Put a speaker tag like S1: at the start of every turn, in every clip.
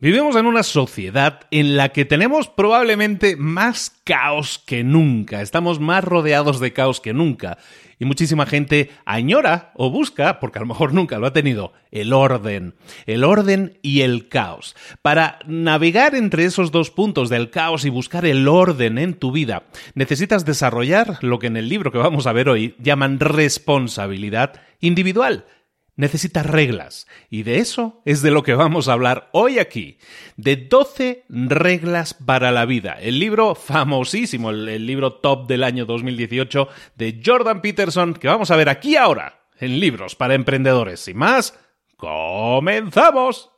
S1: Vivimos en una sociedad en la que tenemos probablemente más caos que nunca, estamos más rodeados de caos que nunca. Y muchísima gente añora o busca, porque a lo mejor nunca lo ha tenido, el orden, el orden y el caos. Para navegar entre esos dos puntos del caos y buscar el orden en tu vida, necesitas desarrollar lo que en el libro que vamos a ver hoy llaman responsabilidad individual necesita reglas. Y de eso es de lo que vamos a hablar hoy aquí. De 12 reglas para la vida. El libro famosísimo, el, libro top del año 2018 de Jordan Peterson, que vamos a ver aquí ahora, en Libros para Emprendedores. Sin más, comenzamos.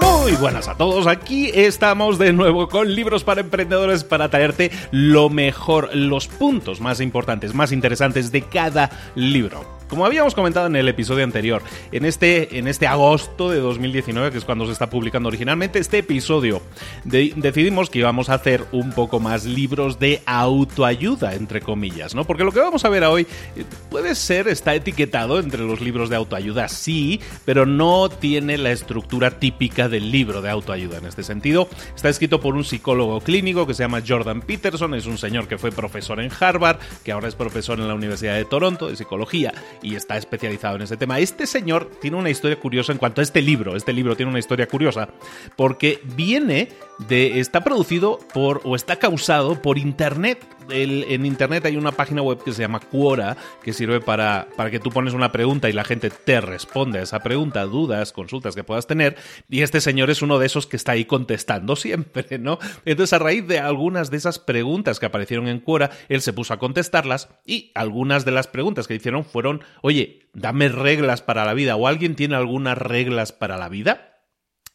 S1: Muy buenas a todos, aquí estamos de nuevo con libros para emprendedores para traerte lo mejor, los puntos más importantes, más interesantes de cada libro. Como habíamos comentado en el episodio anterior, en este, en este agosto de 2019, que es cuando se está publicando originalmente este episodio, decidimos que íbamos a hacer un poco más libros de autoayuda, entre comillas, ¿no? Porque lo que vamos a ver hoy eh, puede ser, está etiquetado entre los libros de autoayuda, sí, pero no tiene la estructura típica del libro de autoayuda. En este sentido, está escrito por un psicólogo clínico que se llama Jordan Peterson, es un señor que fue profesor en Harvard, que ahora es profesor en la Universidad de Toronto de psicología y está especializado en ese tema. Este señor tiene una historia curiosa en cuanto a este libro. Este libro tiene una historia curiosa porque viene de. está producido por o está causado por internet en internet hay una página web que se llama Quora, que sirve para, para que tú pones una pregunta y la gente te responde a esa pregunta, dudas, consultas que puedas tener. Y este señor es uno de esos que está ahí contestando siempre, ¿no? Entonces, a raíz de algunas de esas preguntas que aparecieron en Quora, él se puso a contestarlas y algunas de las preguntas que hicieron fueron, oye, dame reglas para la vida o alguien tiene algunas reglas para la vida.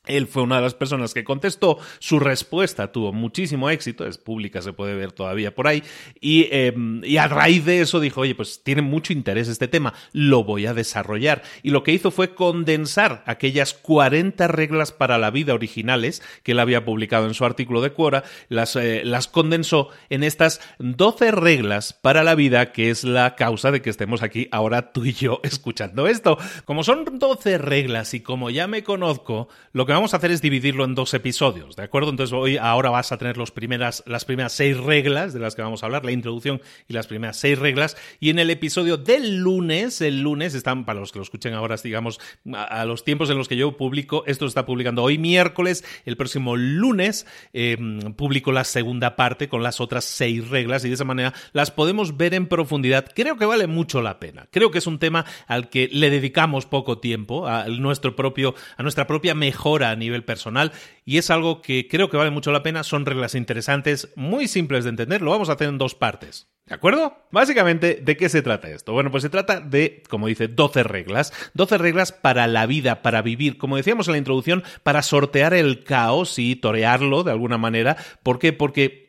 S1: Él fue una de las personas que contestó, su respuesta tuvo muchísimo éxito, es pública, se puede ver todavía por ahí, y, em, y, a raíz de eso dijo, oye, pues tiene mucho interés este tema, lo voy a desarrollar. Y lo que hizo fue condensar aquellas 40 reglas para la vida originales que él había publicado en su artículo de Quora, las, eh, las condensó en estas 12 reglas para la vida, que es la causa de que estemos aquí ahora tú y yo escuchando esto. Como son 12 reglas y como ya me conozco, lo que vamos a hacer es dividirlo en dos episodios, ¿de acuerdo? Entonces hoy ahora vas a tener las primeras seis reglas de las que vamos a hablar, la introducción y las primeras seis reglas. Y en el episodio del lunes, el lunes, están, para los que lo escuchen ahora, digamos, a, los tiempos en los que yo publico, esto se está publicando hoy miércoles, el próximo lunes eh, publico la segunda parte con las otras seis reglas y de esa manera las podemos ver en profundidad. Creo que vale mucho la pena. Creo que es un tema al que le dedicamos poco tiempo, a nuestro propio, a nuestra propia mejora a nivel personal y es algo que creo que vale mucho la pena. Son reglas interesantes, muy simples de entender. Lo vamos a hacer en dos partes. ¿De acuerdo? Básicamente, ¿de qué se trata esto? Bueno, pues se trata de, como dice, 12 reglas. 12 reglas para la vida, para vivir. Como decíamos en la introducción, para sortear el caos y torearlo de alguna manera. ¿Por qué? Porque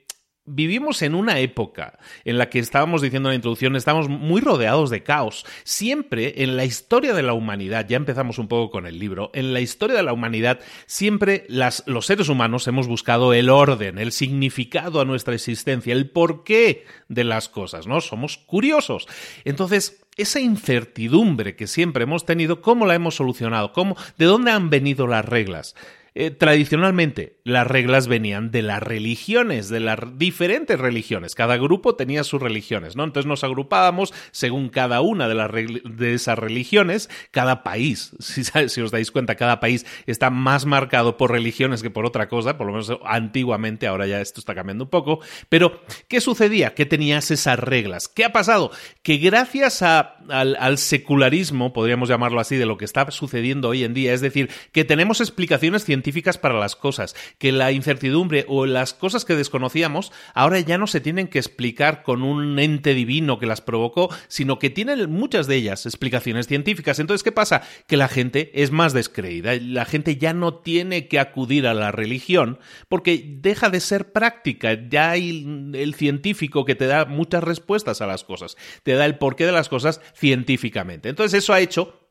S1: Vivimos en una época en la que estábamos diciendo en la introducción, estamos muy rodeados de caos. Siempre en la historia de la humanidad, ya empezamos un poco con el libro, en la historia de la humanidad, siempre las, los seres humanos hemos buscado el orden, el significado a nuestra existencia, el porqué de las cosas, ¿no? Somos curiosos. Entonces, esa incertidumbre que siempre hemos tenido, ¿cómo la hemos solucionado? ¿Cómo, ¿De dónde han venido las reglas? Eh, tradicionalmente las reglas venían de las religiones, de las diferentes religiones. Cada grupo tenía sus religiones, ¿no? Entonces nos agrupábamos según cada una de, de esas religiones. Cada país, si, si, os dais cuenta, cada país está más marcado por religiones que por otra cosa, por lo menos antiguamente, ahora ya esto está cambiando un poco. Pero, ¿qué sucedía? ¿Qué tenías esas reglas? ¿Qué ha pasado? Que gracias a, al, al secularismo, podríamos llamarlo así, de lo que está sucediendo hoy en día, es decir, que tenemos explicaciones científicas científicas para las cosas, que la incertidumbre o las cosas que desconocíamos ahora ya no se tienen que explicar con un ente divino que las provocó, sino que tienen muchas de ellas explicaciones científicas. Entonces, ¿qué pasa? Que la gente es más descreída, la gente ya no tiene que acudir a la religión porque deja de ser práctica, ya hay el científico que te da muchas respuestas a las cosas, te da el porqué de las cosas científicamente. Entonces, eso ha hecho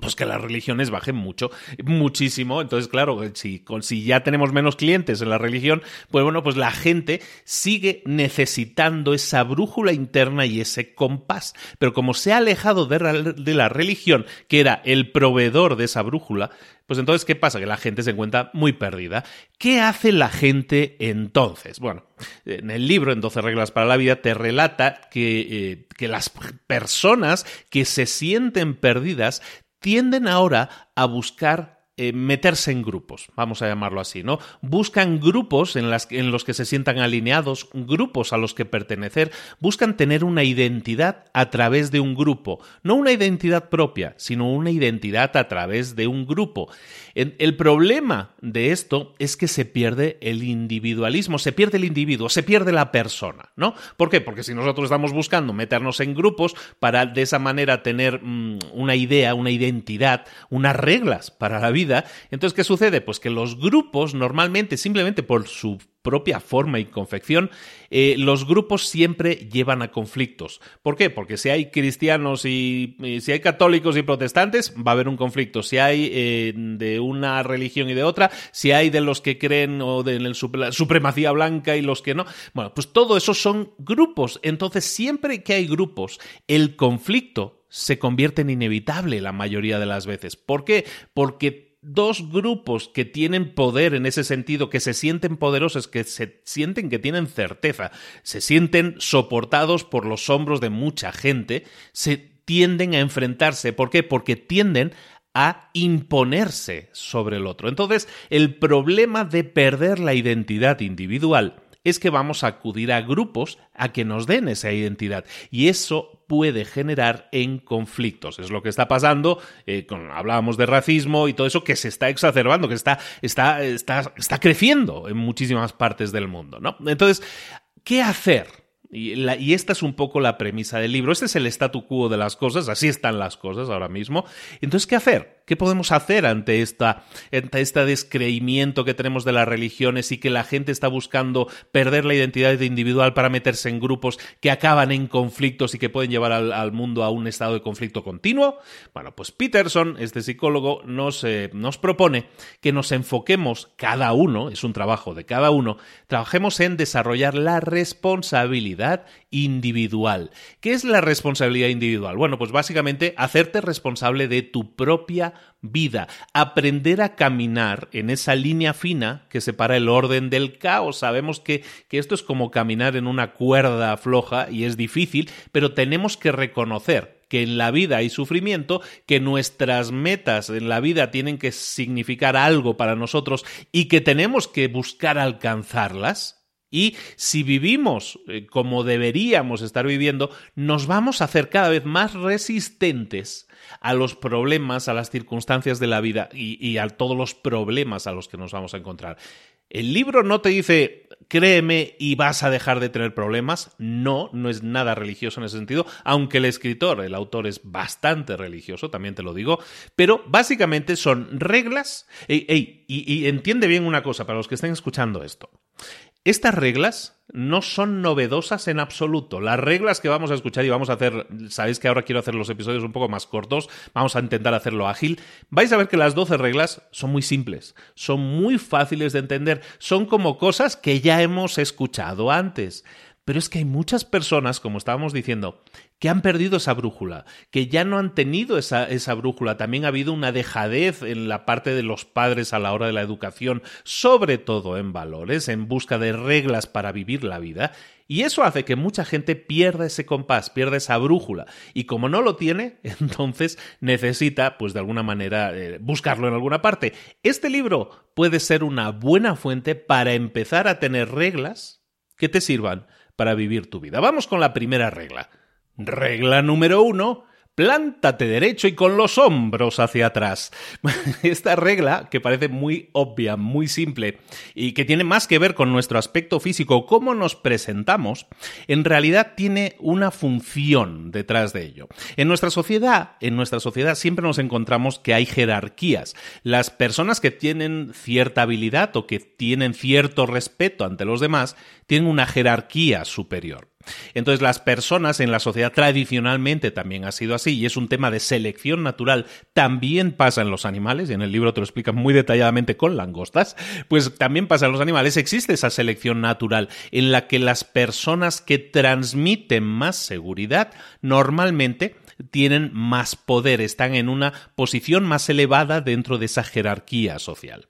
S1: pues que las religiones bajen mucho, muchísimo. Entonces, claro, si, ya tenemos menos clientes en la religión, pues bueno, pues la gente sigue necesitando esa brújula interna y ese compás. Pero como se ha alejado de, la religión, que era el proveedor de esa brújula, pues entonces, ¿qué pasa? Que la gente se encuentra muy perdida. ¿Qué hace la gente entonces? Bueno, en el libro, en 12 reglas para la vida, te relata que, eh, que las personas que se sienten perdidas tienden ahora a buscar eh, meterse en grupos, vamos a llamarlo así, ¿no? Buscan grupos en, las, en los que se sientan alineados, grupos a los que pertenecer, buscan tener una identidad a través de un grupo, no una identidad propia, sino una identidad a través de un grupo. El problema de esto es que se pierde el individualismo, se pierde el individuo, se pierde la persona, ¿no? ¿Por qué? Porque si nosotros estamos buscando meternos en grupos para de esa manera tener mm, una idea, una identidad, unas reglas para la vida, entonces, ¿qué sucede? Pues que los grupos normalmente, simplemente por su propia forma y confección, eh, los grupos siempre llevan a conflictos. ¿Por qué? Porque si hay cristianos y, si hay católicos y protestantes, va a haber un conflicto. Si hay eh, de una religión y de otra, si hay de los que creen o de la supremacía blanca y los que no, bueno, pues todo eso son grupos. Entonces, siempre que hay grupos, el conflicto se convierte en inevitable la mayoría de las veces. ¿Por qué? Porque dos grupos que tienen poder en ese sentido, que se sienten poderosos, que se sienten que tienen certeza, se sienten soportados por los hombros de mucha gente, se tienden a enfrentarse. ¿Por qué? Porque tienden a imponerse sobre el otro. Entonces, el problema de perder la identidad individual es que vamos a acudir a grupos a que nos den esa identidad. Y eso puede generar en conflictos. Es lo que está pasando, eh, con, hablábamos de racismo y todo eso que se está exacerbando, que está, está, está, está creciendo en muchísimas partes del mundo. ¿no? Entonces, ¿qué hacer? Y, esta es un poco la premisa del libro. Este es el statu quo de las cosas, así están las cosas ahora mismo. Entonces, ¿qué hacer? ¿Qué podemos hacer ante, esta, ante este descreimiento que tenemos de las religiones y que la gente está buscando perder la identidad individual para meterse en grupos que acaban en conflictos y que pueden llevar al, mundo a un estado de conflicto continuo? Bueno, pues Peterson, este psicólogo, nos, eh, nos propone que nos enfoquemos cada uno, es un trabajo de cada uno, trabajemos en desarrollar la responsabilidad individual. ¿Qué es la responsabilidad individual? Bueno, pues básicamente hacerte responsable de tu propia vida, aprender a caminar en esa línea fina que separa el orden del caos. Sabemos que, que esto es como caminar en una cuerda floja y es difícil, pero tenemos que reconocer que en la vida hay sufrimiento, que nuestras metas en la vida tienen que significar algo para nosotros y que tenemos que buscar alcanzarlas, y si vivimos eh, como deberíamos estar viviendo, nos vamos a hacer cada vez más resistentes a los problemas, a las circunstancias de la vida y, a todos los problemas a los que nos vamos a encontrar. El libro no te dice, créeme y vas a dejar de tener problemas. No, no es nada religioso en ese sentido, aunque el escritor, el autor es bastante religioso, también te lo digo, pero básicamente son reglas. y entiende bien una cosa para los que estén escuchando esto. Estas reglas no son novedosas en absoluto. Las reglas que vamos a escuchar y vamos a hacer, sabéis que ahora quiero hacer los episodios un poco más cortos, vamos a intentar hacerlo ágil. Vais a ver que las 12 reglas son muy simples, son muy fáciles de entender, son como cosas que ya hemos escuchado antes. Pero es que hay muchas personas, como estábamos diciendo, que han perdido esa brújula, que ya no han tenido esa, esa, brújula. También ha habido una dejadez en la parte de los padres a la hora de la educación, sobre todo en valores, en busca de reglas para vivir la vida. Y eso hace que mucha gente pierda ese compás, pierda esa brújula. Y como no lo tiene, entonces necesita, pues de alguna manera, eh, buscarlo en alguna parte. Este libro puede ser una buena fuente para empezar a tener reglas que te sirvan para vivir tu vida. Vamos con la primera regla. Regla número uno, Plántate derecho y con los hombros hacia atrás. Esta regla, que parece muy obvia, muy simple, y que tiene más que ver con nuestro aspecto físico, cómo nos presentamos, en realidad tiene una función detrás de ello. En nuestra sociedad, en nuestra sociedad siempre nos encontramos que hay jerarquías. Las personas que tienen cierta habilidad o que tienen cierto respeto ante los demás, tienen una jerarquía superior. Entonces las personas en la sociedad tradicionalmente también ha sido así y es un tema de selección natural. También pasa en los animales, y en el libro te lo explica muy detalladamente con langostas, pues también pasa en los animales. Existe esa selección natural en la que las personas que transmiten más seguridad normalmente tienen más poder, están en una posición más elevada dentro de esa jerarquía social.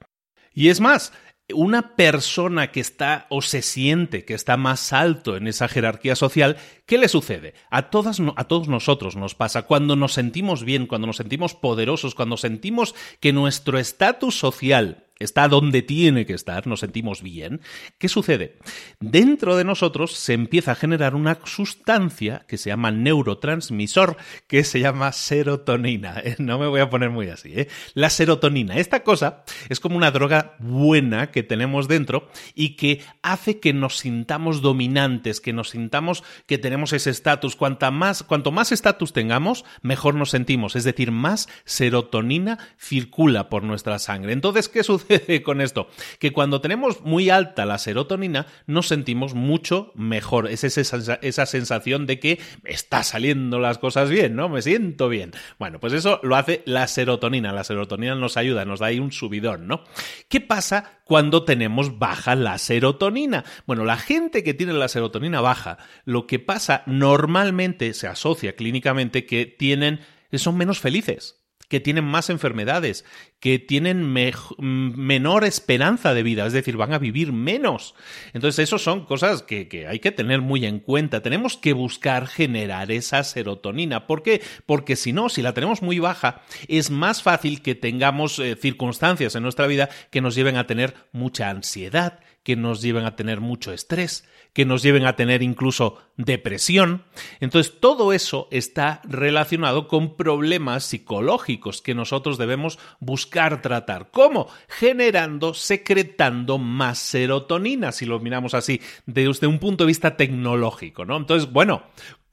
S1: Y es más, una persona que está o se siente que está más alto en esa jerarquía social, ¿qué le sucede? A, todas, a todos nosotros nos pasa cuando nos sentimos bien, cuando nos sentimos poderosos, cuando sentimos que nuestro estatus social está donde tiene que estar, nos sentimos bien, ¿qué sucede? Dentro de nosotros se empieza a generar una sustancia que se llama neurotransmisor, que se llama serotonina. No me voy a poner muy así, ¿eh? La serotonina. Esta cosa es como una droga buena que tenemos dentro y que hace que nos sintamos dominantes, que nos sintamos que tenemos ese estatus. Más, cuanto más estatus tengamos, mejor nos sentimos. Es decir, más serotonina circula por nuestra sangre. Entonces, ¿qué sucede? Con esto? Que cuando tenemos muy alta la serotonina, nos sentimos mucho mejor. Es esa, esa sensación de que está saliendo las cosas bien, ¿no? Me siento bien. Bueno, pues eso lo hace la serotonina. La serotonina nos ayuda, nos da ahí un subidón, ¿no? ¿Qué pasa cuando tenemos baja la serotonina? Bueno, la gente que tiene la serotonina baja, lo que pasa normalmente se asocia clínicamente que tienen son menos felices que tienen más enfermedades, que tienen menor esperanza de vida, es decir, van a vivir menos. Entonces, eso son cosas que, hay que tener muy en cuenta. Tenemos que buscar generar esa serotonina. ¿Por qué? Porque si no, si la tenemos muy baja, es más fácil que tengamos eh, circunstancias en nuestra vida que nos lleven a tener mucha ansiedad, que nos lleven a tener mucho estrés, que nos lleven a tener incluso depresión. Entonces, todo eso está relacionado con problemas psicológicos que nosotros debemos buscar tratar. ¿Cómo? Generando, secretando más serotonina, si lo miramos así, desde un punto de vista tecnológico, ¿no? Entonces, bueno,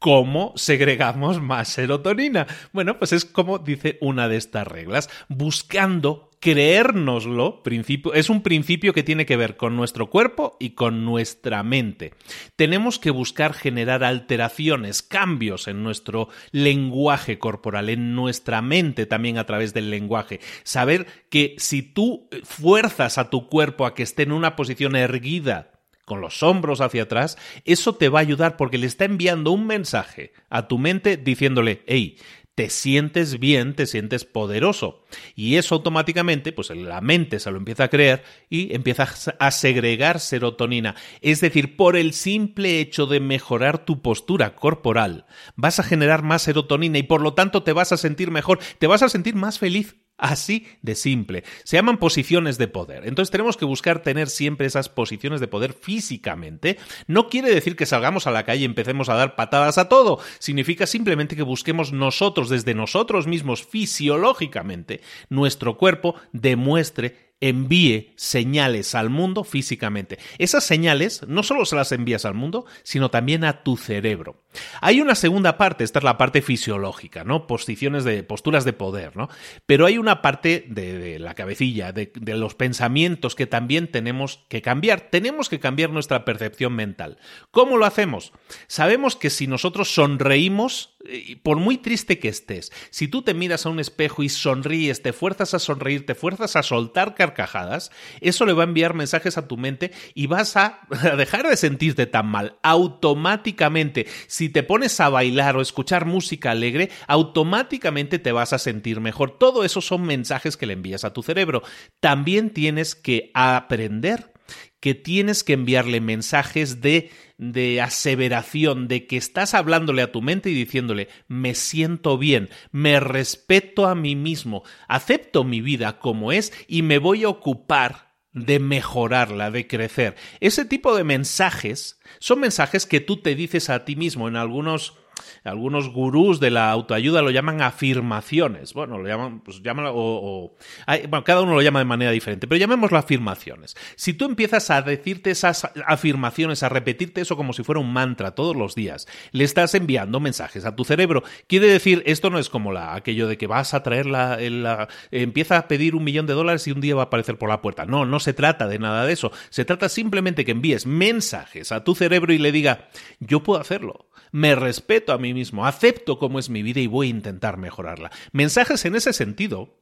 S1: ¿Cómo segregamos más serotonina? Bueno, pues es como dice una de estas reglas, buscando creérnoslo, principio, es un principio que tiene que ver con nuestro cuerpo y con nuestra mente. Tenemos que buscar generar alteraciones, cambios en nuestro lenguaje corporal, en nuestra mente también a través del lenguaje. Saber que si tú fuerzas a tu cuerpo a que esté en una posición erguida, con los hombros hacia atrás, eso te va a ayudar porque le está enviando un mensaje a tu mente diciéndole, hey, te sientes bien, te sientes poderoso. Y eso automáticamente, pues la mente se lo empieza a creer y empieza a segregar serotonina. Es decir, por el simple hecho de mejorar tu postura corporal, vas a generar más serotonina y por lo tanto te vas a sentir mejor, te vas a sentir más feliz. Así de simple. Se llaman posiciones de poder. Entonces tenemos que buscar tener siempre esas posiciones de poder físicamente. No quiere decir que salgamos a la calle y empecemos a dar patadas a todo. Significa simplemente que busquemos nosotros, desde nosotros mismos, fisiológicamente, nuestro cuerpo demuestre envíe señales al mundo físicamente. Esas señales no solo se las envías al mundo, sino también a tu cerebro. Hay una segunda parte, esta es la parte fisiológica, ¿no? Posiciones de, posturas de poder, ¿no? Pero hay una parte de, la cabecilla, de, de los pensamientos que también tenemos que cambiar. Tenemos que cambiar nuestra percepción mental. ¿Cómo lo hacemos? Sabemos que si nosotros sonreímos, por muy triste que estés, si tú te miras a un espejo y sonríes, te fuerzas a sonreír, te fuerzas a soltar carcajadas, eso le va a enviar mensajes a tu mente y vas a dejar de sentirte tan mal. Automáticamente, si te pones a bailar o escuchar música alegre, automáticamente te vas a sentir mejor. Todo eso son mensajes que le envías a tu cerebro. También tienes que aprender que tienes que enviarle mensajes de, de aseveración, de que estás hablándole a tu mente y diciéndole, me siento bien, me respeto a mí mismo, acepto mi vida como es y me voy a ocupar de mejorarla, de crecer. Ese tipo de mensajes son mensajes que tú te dices a ti mismo en algunos algunos gurús de la autoayuda lo llaman afirmaciones. Bueno, lo llaman, pues llámalo, o, bueno, cada uno lo llama de manera diferente, pero llamémoslo afirmaciones. Si tú empiezas a decirte esas afirmaciones, a repetirte eso como si fuera un mantra todos los días, le estás enviando mensajes a tu cerebro. Quiere decir, esto no es como la, aquello de que vas a traer la, la empieza a pedir un millón de dólares y un día va a aparecer por la puerta. No, no se trata de nada de eso. Se trata simplemente que envíes mensajes a tu cerebro y le diga, yo puedo hacerlo me respeto a mí mismo, acepto cómo es mi vida y voy a intentar mejorarla. Mensajes en ese sentido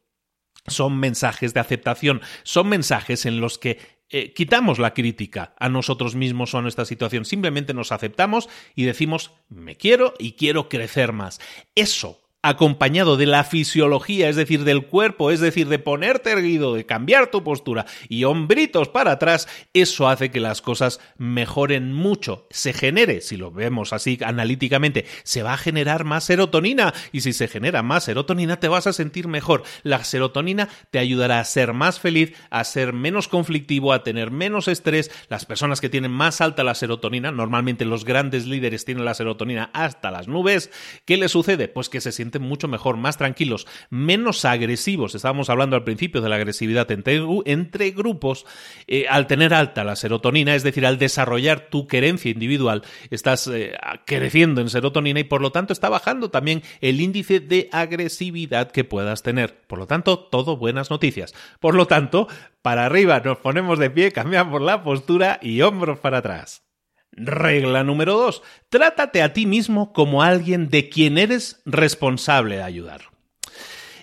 S1: son mensajes de aceptación, son mensajes en los que eh, quitamos la crítica a nosotros mismos o a nuestra situación, simplemente nos aceptamos y decimos me quiero y quiero crecer más. Eso acompañado de la fisiología, es decir, del cuerpo, es decir, de ponerte erguido, de cambiar tu postura y hombritos para atrás, eso hace que las cosas mejoren mucho. Se genere, si lo vemos así analíticamente, se va a generar más serotonina y si se genera más serotonina te vas a sentir mejor. La serotonina te ayudará a ser más feliz, a ser menos conflictivo, a tener menos estrés. Las personas que tienen más alta la serotonina, normalmente los grandes líderes tienen la serotonina hasta las nubes, ¿qué le sucede? Pues que se sienten mucho mejor, más tranquilos, menos agresivos. Estábamos hablando al principio de la agresividad entre, entre grupos. Eh, al tener alta la serotonina, es decir, al desarrollar tu querencia individual, estás eh, creciendo en serotonina y por lo tanto está bajando también el índice de agresividad que puedas tener. Por lo tanto, todo buenas noticias. Por lo tanto, para arriba nos ponemos de pie, cambiamos la postura y hombros para atrás. Regla número 2. Trátate a ti mismo como alguien de quien eres responsable de ayudar.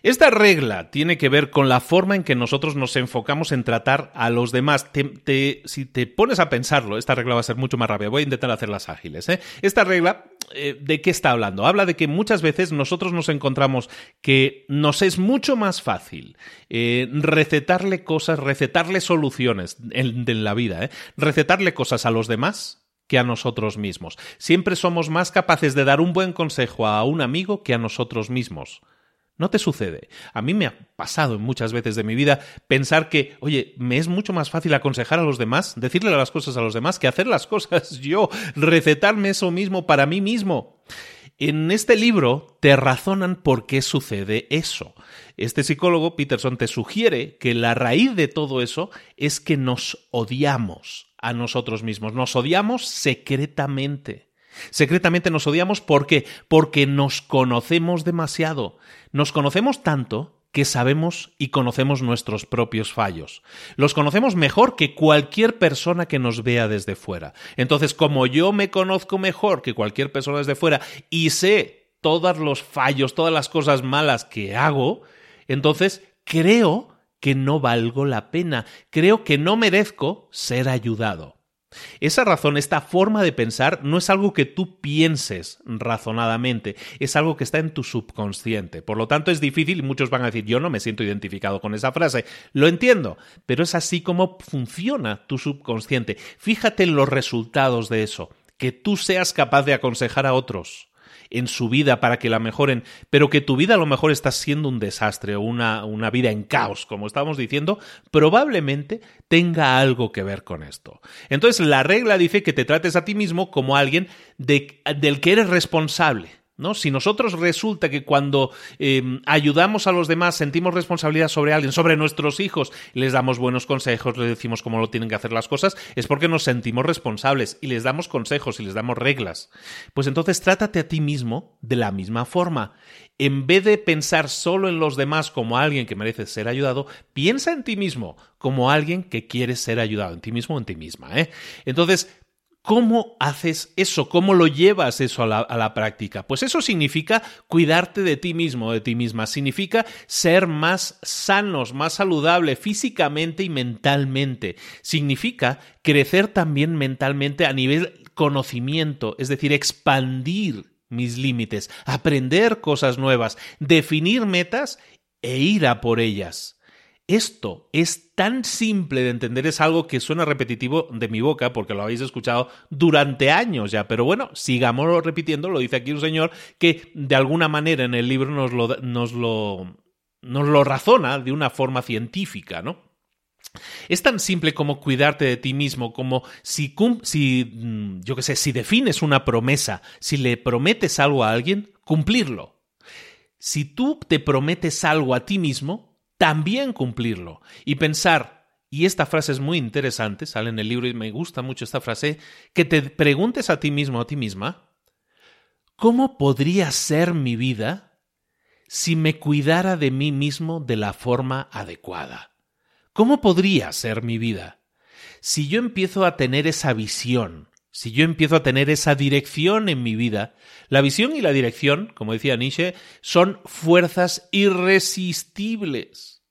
S1: Esta regla tiene que ver con la forma en que nosotros nos enfocamos en tratar a los demás. si te pones a pensarlo, esta regla va a ser mucho más rápida. Voy a intentar hacerlas ágiles. ¿eh? Esta regla, eh, ¿de qué está hablando? Habla de que muchas veces nosotros nos encontramos que nos es mucho más fácil eh, recetarle cosas, recetarle soluciones en, en la vida, recetarle cosas a los demás que a nosotros mismos. Siempre somos más capaces de dar un buen consejo a un amigo que a nosotros mismos. No te sucede. A mí me ha pasado muchas veces de mi vida pensar que, oye, me es mucho más fácil aconsejar a los demás, decirle las cosas a los demás, que hacer las cosas yo, recetarme eso mismo para mí mismo. En este libro te razonan por qué sucede eso. Este psicólogo, Peterson, te sugiere que la raíz de todo eso es que nos odiamos a nosotros mismos, nos odiamos secretamente. Secretamente nos odiamos ¿por Porque nos conocemos demasiado. Nos conocemos tanto que sabemos y conocemos nuestros propios fallos. Los conocemos mejor que cualquier persona que nos vea desde fuera. Entonces, como yo me conozco mejor que cualquier persona desde fuera y sé todos los fallos, todas las cosas malas que hago, entonces creo que no valgo la pena, creo que no merezco ser ayudado. Esa razón, esta forma de pensar, no es algo que tú pienses razonadamente, es algo que está en tu subconsciente. Por lo tanto, es difícil y muchos van a decir, yo no me siento identificado con esa frase. Lo entiendo, pero es así como funciona tu subconsciente. Fíjate en los resultados de eso, que tú seas capaz de aconsejar a otros en su vida para que la mejoren, pero que tu vida a lo mejor está siendo un desastre o una, una vida en caos, como estábamos diciendo, probablemente tenga algo que ver con esto. Entonces, la regla dice que te trates a ti mismo como alguien de, del que eres responsable. ¿No? Si nosotros resulta que cuando em, ayudamos a los demás sentimos responsabilidad sobre alguien, sobre nuestros hijos, les damos buenos consejos, les decimos cómo lo tienen que hacer las cosas, es porque nos sentimos responsables y les damos consejos y les damos reglas. Pues entonces trátate a ti mismo de la misma forma. En vez de pensar solo en los demás como alguien que merece ser ayudado, piensa en ti mismo como alguien que quiere ser ayudado, en ti mismo o en ti misma. ¿eh? Entonces, ¿Cómo haces eso? ¿Cómo lo llevas eso a la, práctica? Pues eso significa cuidarte de ti mismo, de ti misma. Significa ser más sanos, más saludable físicamente y mentalmente. Significa crecer también mentalmente a nivel conocimiento, es decir, expandir mis límites, aprender cosas nuevas, definir metas e ir a por ellas. Esto es tan simple de entender, es algo que suena repetitivo de mi boca porque lo habéis escuchado durante años ya, pero bueno, sigámoslo repitiendo, lo dice aquí un señor que de alguna manera en el libro nos lo, nos lo, razona de una forma científica, ¿no? Es tan simple como cuidarte de ti mismo, como si, si mm, yo qué sé, si defines una promesa, si le prometes algo a alguien, cumplirlo. Si tú te prometes algo a ti mismo, también cumplirlo y pensar, y esta frase es muy interesante, sale en el libro y me gusta mucho esta frase, que te preguntes a ti mismo o a ti misma, ¿cómo podría ser mi vida si me cuidara de mí mismo de la forma adecuada? ¿Cómo podría ser mi vida? Si yo empiezo a tener esa visión, si yo empiezo a tener esa dirección en mi vida, la visión y la dirección, como decía Nietzsche, son fuerzas irresistibles.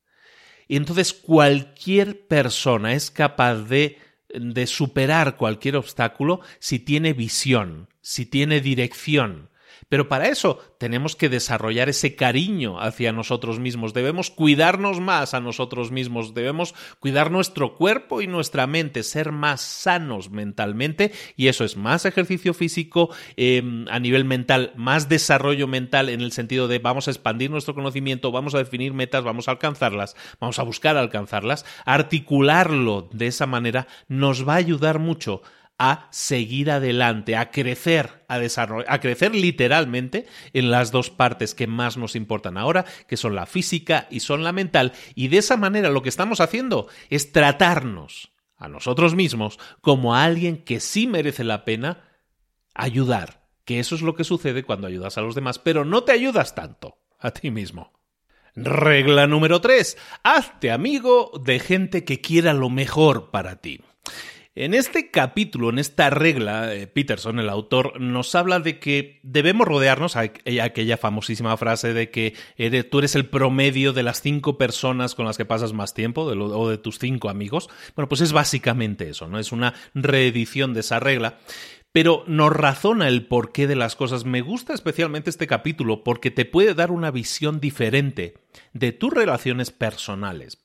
S1: Y entonces cualquier persona es capaz de, de superar cualquier obstáculo si tiene visión, si tiene dirección, pero para eso tenemos que desarrollar ese cariño hacia nosotros mismos, debemos cuidarnos más a nosotros mismos, debemos cuidar nuestro cuerpo y nuestra mente, ser más sanos mentalmente y eso es más ejercicio físico em, a nivel mental, más desarrollo mental en el sentido de vamos a expandir nuestro conocimiento, vamos a definir metas, vamos a alcanzarlas, vamos a buscar alcanzarlas, articularlo de esa manera nos va a ayudar mucho a seguir adelante, a crecer, a desarrollar, a crecer literalmente en las dos partes que más nos importan ahora, que son la física y son la mental, y de esa manera lo que estamos haciendo es tratarnos a nosotros mismos como a alguien que sí merece la pena ayudar, que eso es lo que sucede cuando ayudas a los demás, pero no te ayudas tanto a ti mismo. Regla número 3. Hazte amigo de gente que quiera lo mejor para ti. En este capítulo, en esta regla, eh, Peterson, el autor, nos habla de que debemos rodearnos, aquella famosísima frase de que tú eres el promedio de las cinco personas con las que pasas más tiempo, o de tus cinco amigos. Bueno, pues es básicamente eso, ¿no? Es una reedición de esa regla pero nos razona el porqué de las cosas. Me gusta especialmente este capítulo porque te puede dar una visión diferente de tus relaciones personales.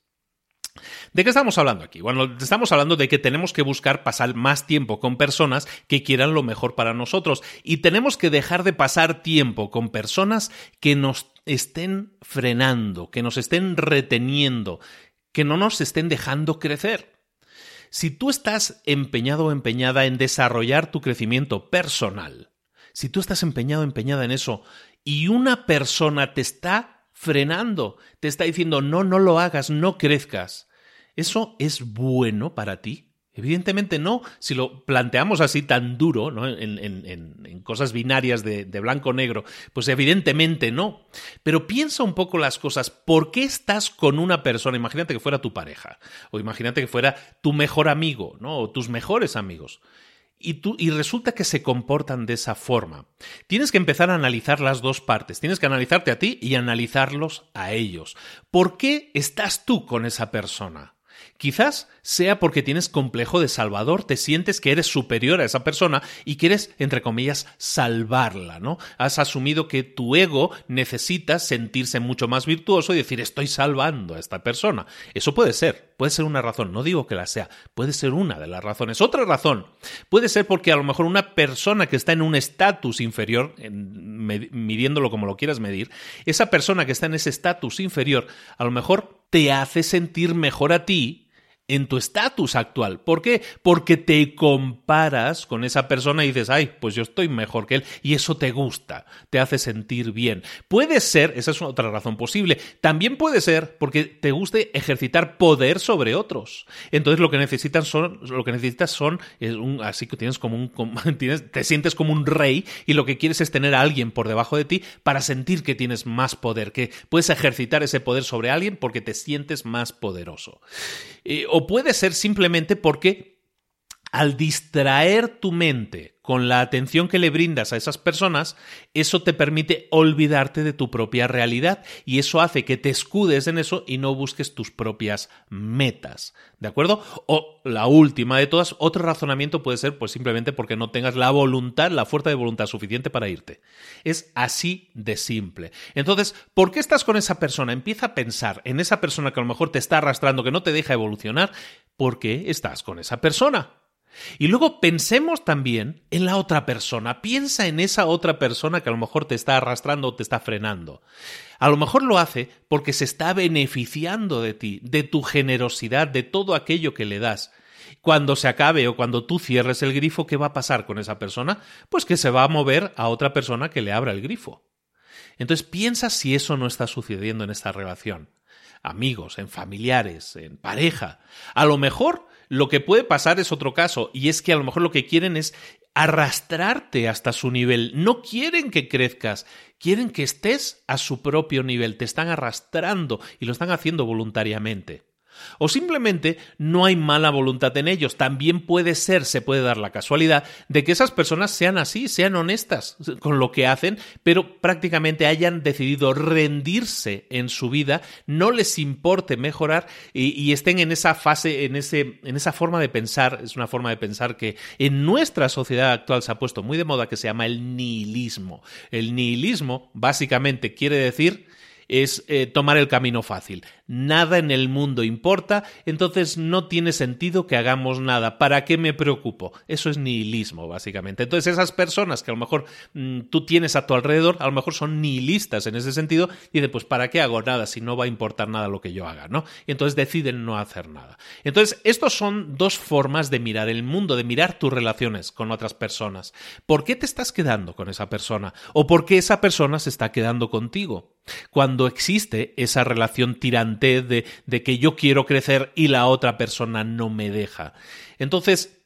S1: ¿De qué estamos hablando aquí? Bueno, estamos hablando de que tenemos que buscar pasar más tiempo con personas que quieran lo mejor para nosotros y tenemos que dejar de pasar tiempo con personas que nos estén frenando, que nos estén reteniendo, que no nos estén dejando crecer. Si tú estás empeñado o empeñada en desarrollar tu crecimiento personal, si tú estás empeñado o empeñada en eso y una persona te está frenando, te está diciendo no, no lo hagas, no crezcas, ¿eso es bueno para ti? Evidentemente no, si lo planteamos así tan duro, ¿no? en, cosas binarias de, de blanco-negro, pues evidentemente no. Pero piensa un poco las cosas. ¿Por qué estás con una persona? Imagínate que fuera tu pareja, o imagínate que fuera tu mejor amigo, ¿no? o tus mejores amigos. Y, tú, y, resulta que se comportan de esa forma. Tienes que empezar a analizar las dos partes. Tienes que analizarte a ti y analizarlos a ellos. ¿Por qué estás tú con esa persona? Quizás sea porque tienes complejo de salvador, te sientes que eres superior a esa persona y quieres, entre comillas, salvarla, ¿no? Has asumido que tu ego necesita sentirse mucho más virtuoso y decir estoy salvando a esta persona. Eso puede ser, puede ser una razón, no digo que la sea, puede ser una de las razones. Otra razón puede ser porque a lo mejor una persona que está en un estatus inferior, midiéndolo como lo quieras medir, esa persona que está en ese estatus inferior, a lo mejor te hace sentir mejor a ti en tu estatus actual. ¿Por qué? Porque te comparas con esa persona y dices, ay, pues yo estoy mejor que él y eso te gusta, te hace sentir bien. Puede ser, esa es otra razón posible, también puede ser porque te guste ejercitar poder sobre otros. Entonces lo que necesitan son, lo que necesitas son, es un, así que tienes como un, te sientes como un rey y lo que quieres es tener a alguien por debajo de ti para sentir que tienes más poder, que puedes ejercitar ese poder sobre alguien porque te sientes más poderoso. Eh, puede ser simplemente porque al distraer tu mente con la atención que le brindas a esas personas, eso te permite olvidarte de tu propia realidad y eso hace que te escudes en eso y no busques tus propias metas. ¿De acuerdo? O la última de todas, otro razonamiento puede ser pues simplemente porque no tengas la voluntad, la fuerza de voluntad suficiente para irte. Es así de simple. Entonces, ¿por qué estás con esa persona? Empieza a pensar en esa persona que a lo mejor te está arrastrando, que no te deja evolucionar. ¿Por qué estás con esa persona? Y luego pensemos también en la otra persona. Piensa en esa otra persona que a lo mejor te está arrastrando o te está frenando. A lo mejor lo hace porque se está beneficiando de ti, de tu generosidad, de todo aquello que le das. Cuando se acabe o cuando tú cierres el grifo, ¿qué va a pasar con esa persona? Pues que se va a mover a otra persona que le abra el grifo. Entonces piensa si eso no está sucediendo en esta relación. Amigos, en familiares, en pareja. A lo mejor lo que puede pasar es otro caso, y es que a lo mejor lo que quieren es arrastrarte hasta su nivel. No quieren que crezcas, quieren que estés a su propio nivel, te están arrastrando y lo están haciendo voluntariamente. O simplemente no hay mala voluntad en ellos. También puede ser, se puede dar la casualidad de que esas personas sean así, sean honestas con lo que hacen, pero prácticamente hayan decidido rendirse en su vida, no les importe mejorar y, estén en esa fase, en, ese, en esa forma de pensar. Es una forma de pensar que en nuestra sociedad actual se ha puesto muy de moda que se llama el nihilismo. El nihilismo básicamente quiere decir es eh, tomar el camino fácil. Nada en el mundo importa, entonces no tiene sentido que hagamos nada. ¿Para qué me preocupo? Eso es nihilismo, básicamente. Entonces esas personas que a lo mejor mm, tú tienes a tu alrededor, a lo mejor son nihilistas en ese sentido, y pues ¿para qué hago nada si no va a importar nada lo que yo haga? ¿no? Y entonces deciden no hacer nada. Entonces, estos son dos formas de mirar el mundo, de mirar tus relaciones con otras personas. ¿Por qué te estás quedando con esa persona? ¿O por qué esa persona se está quedando contigo? Cuando existe esa relación tirante de, de que yo quiero crecer y la otra persona no me deja. Entonces,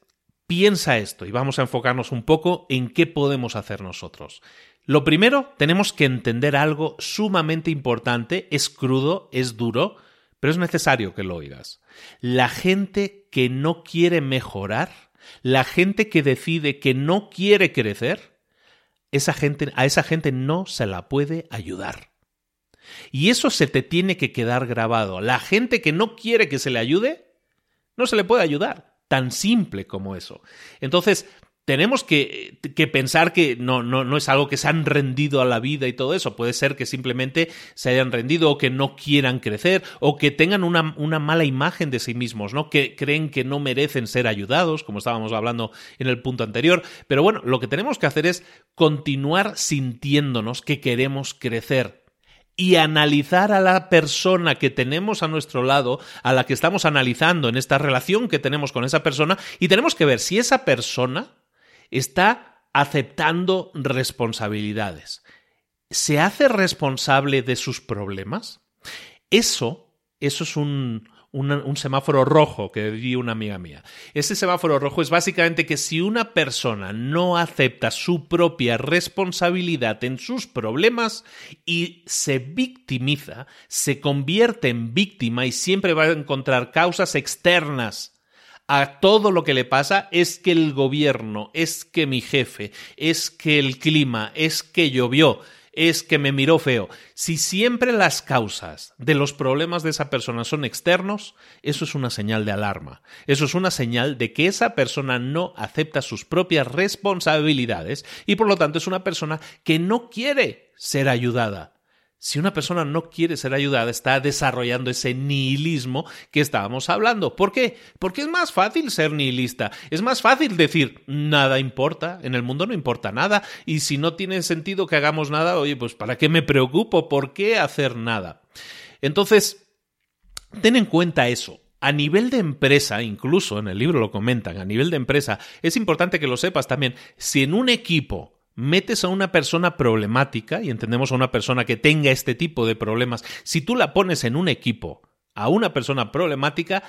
S1: piensa esto y vamos a enfocarnos un poco en qué podemos hacer nosotros. Lo primero, tenemos que entender algo sumamente importante, es crudo, es duro, pero es necesario que lo oigas. La gente que no quiere mejorar, la gente que decide que no quiere crecer, esa gente, a esa gente no se la puede ayudar. Y eso se te tiene que quedar grabado. La gente que no quiere que se le ayude, no se le puede ayudar. Tan simple como eso. Entonces, tenemos que, pensar que no, no, no, es algo que se han rendido a la vida y todo eso. Puede ser que simplemente se hayan rendido o que no quieran crecer o que tengan una, una, mala imagen de sí mismos, ¿no? Que creen que no merecen ser ayudados, como estábamos hablando en el punto anterior. Pero bueno, lo que tenemos que hacer es continuar sintiéndonos que queremos crecer y analizar a la persona que tenemos a nuestro lado, a la que estamos analizando en esta relación que tenemos con esa persona, y tenemos que ver si esa persona está aceptando responsabilidades. ¿Se hace responsable de sus problemas? Eso, eso es un, un, semáforo rojo que di una amiga mía. Ese semáforo rojo es básicamente que si una persona no acepta su propia responsabilidad en sus problemas y se victimiza, se convierte en víctima y siempre va a encontrar causas externas a todo lo que le pasa es que el gobierno, es que mi jefe, es que el clima, es que llovió, es que me miró feo. Si siempre las causas de los problemas de esa persona son externos, eso es una señal de alarma. Eso es una señal de que esa persona no acepta sus propias responsabilidades y por lo tanto es una persona que no quiere ser ayudada si una persona no quiere ser ayudada, está desarrollando ese nihilismo que estábamos hablando. ¿Por qué? Porque es más fácil ser nihilista. Es más fácil decir, nada importa, en el mundo no importa nada, y si no tiene sentido que hagamos nada, oye, pues ¿para qué me preocupo? ¿Por qué hacer nada? Entonces, ten en cuenta eso. A nivel de empresa, incluso en el libro lo comentan, a nivel de empresa, es importante que lo sepas también, si en un equipo metes a una persona problemática, y entendemos a una persona que tenga este tipo de problemas, si tú la pones en un equipo a una persona problemática,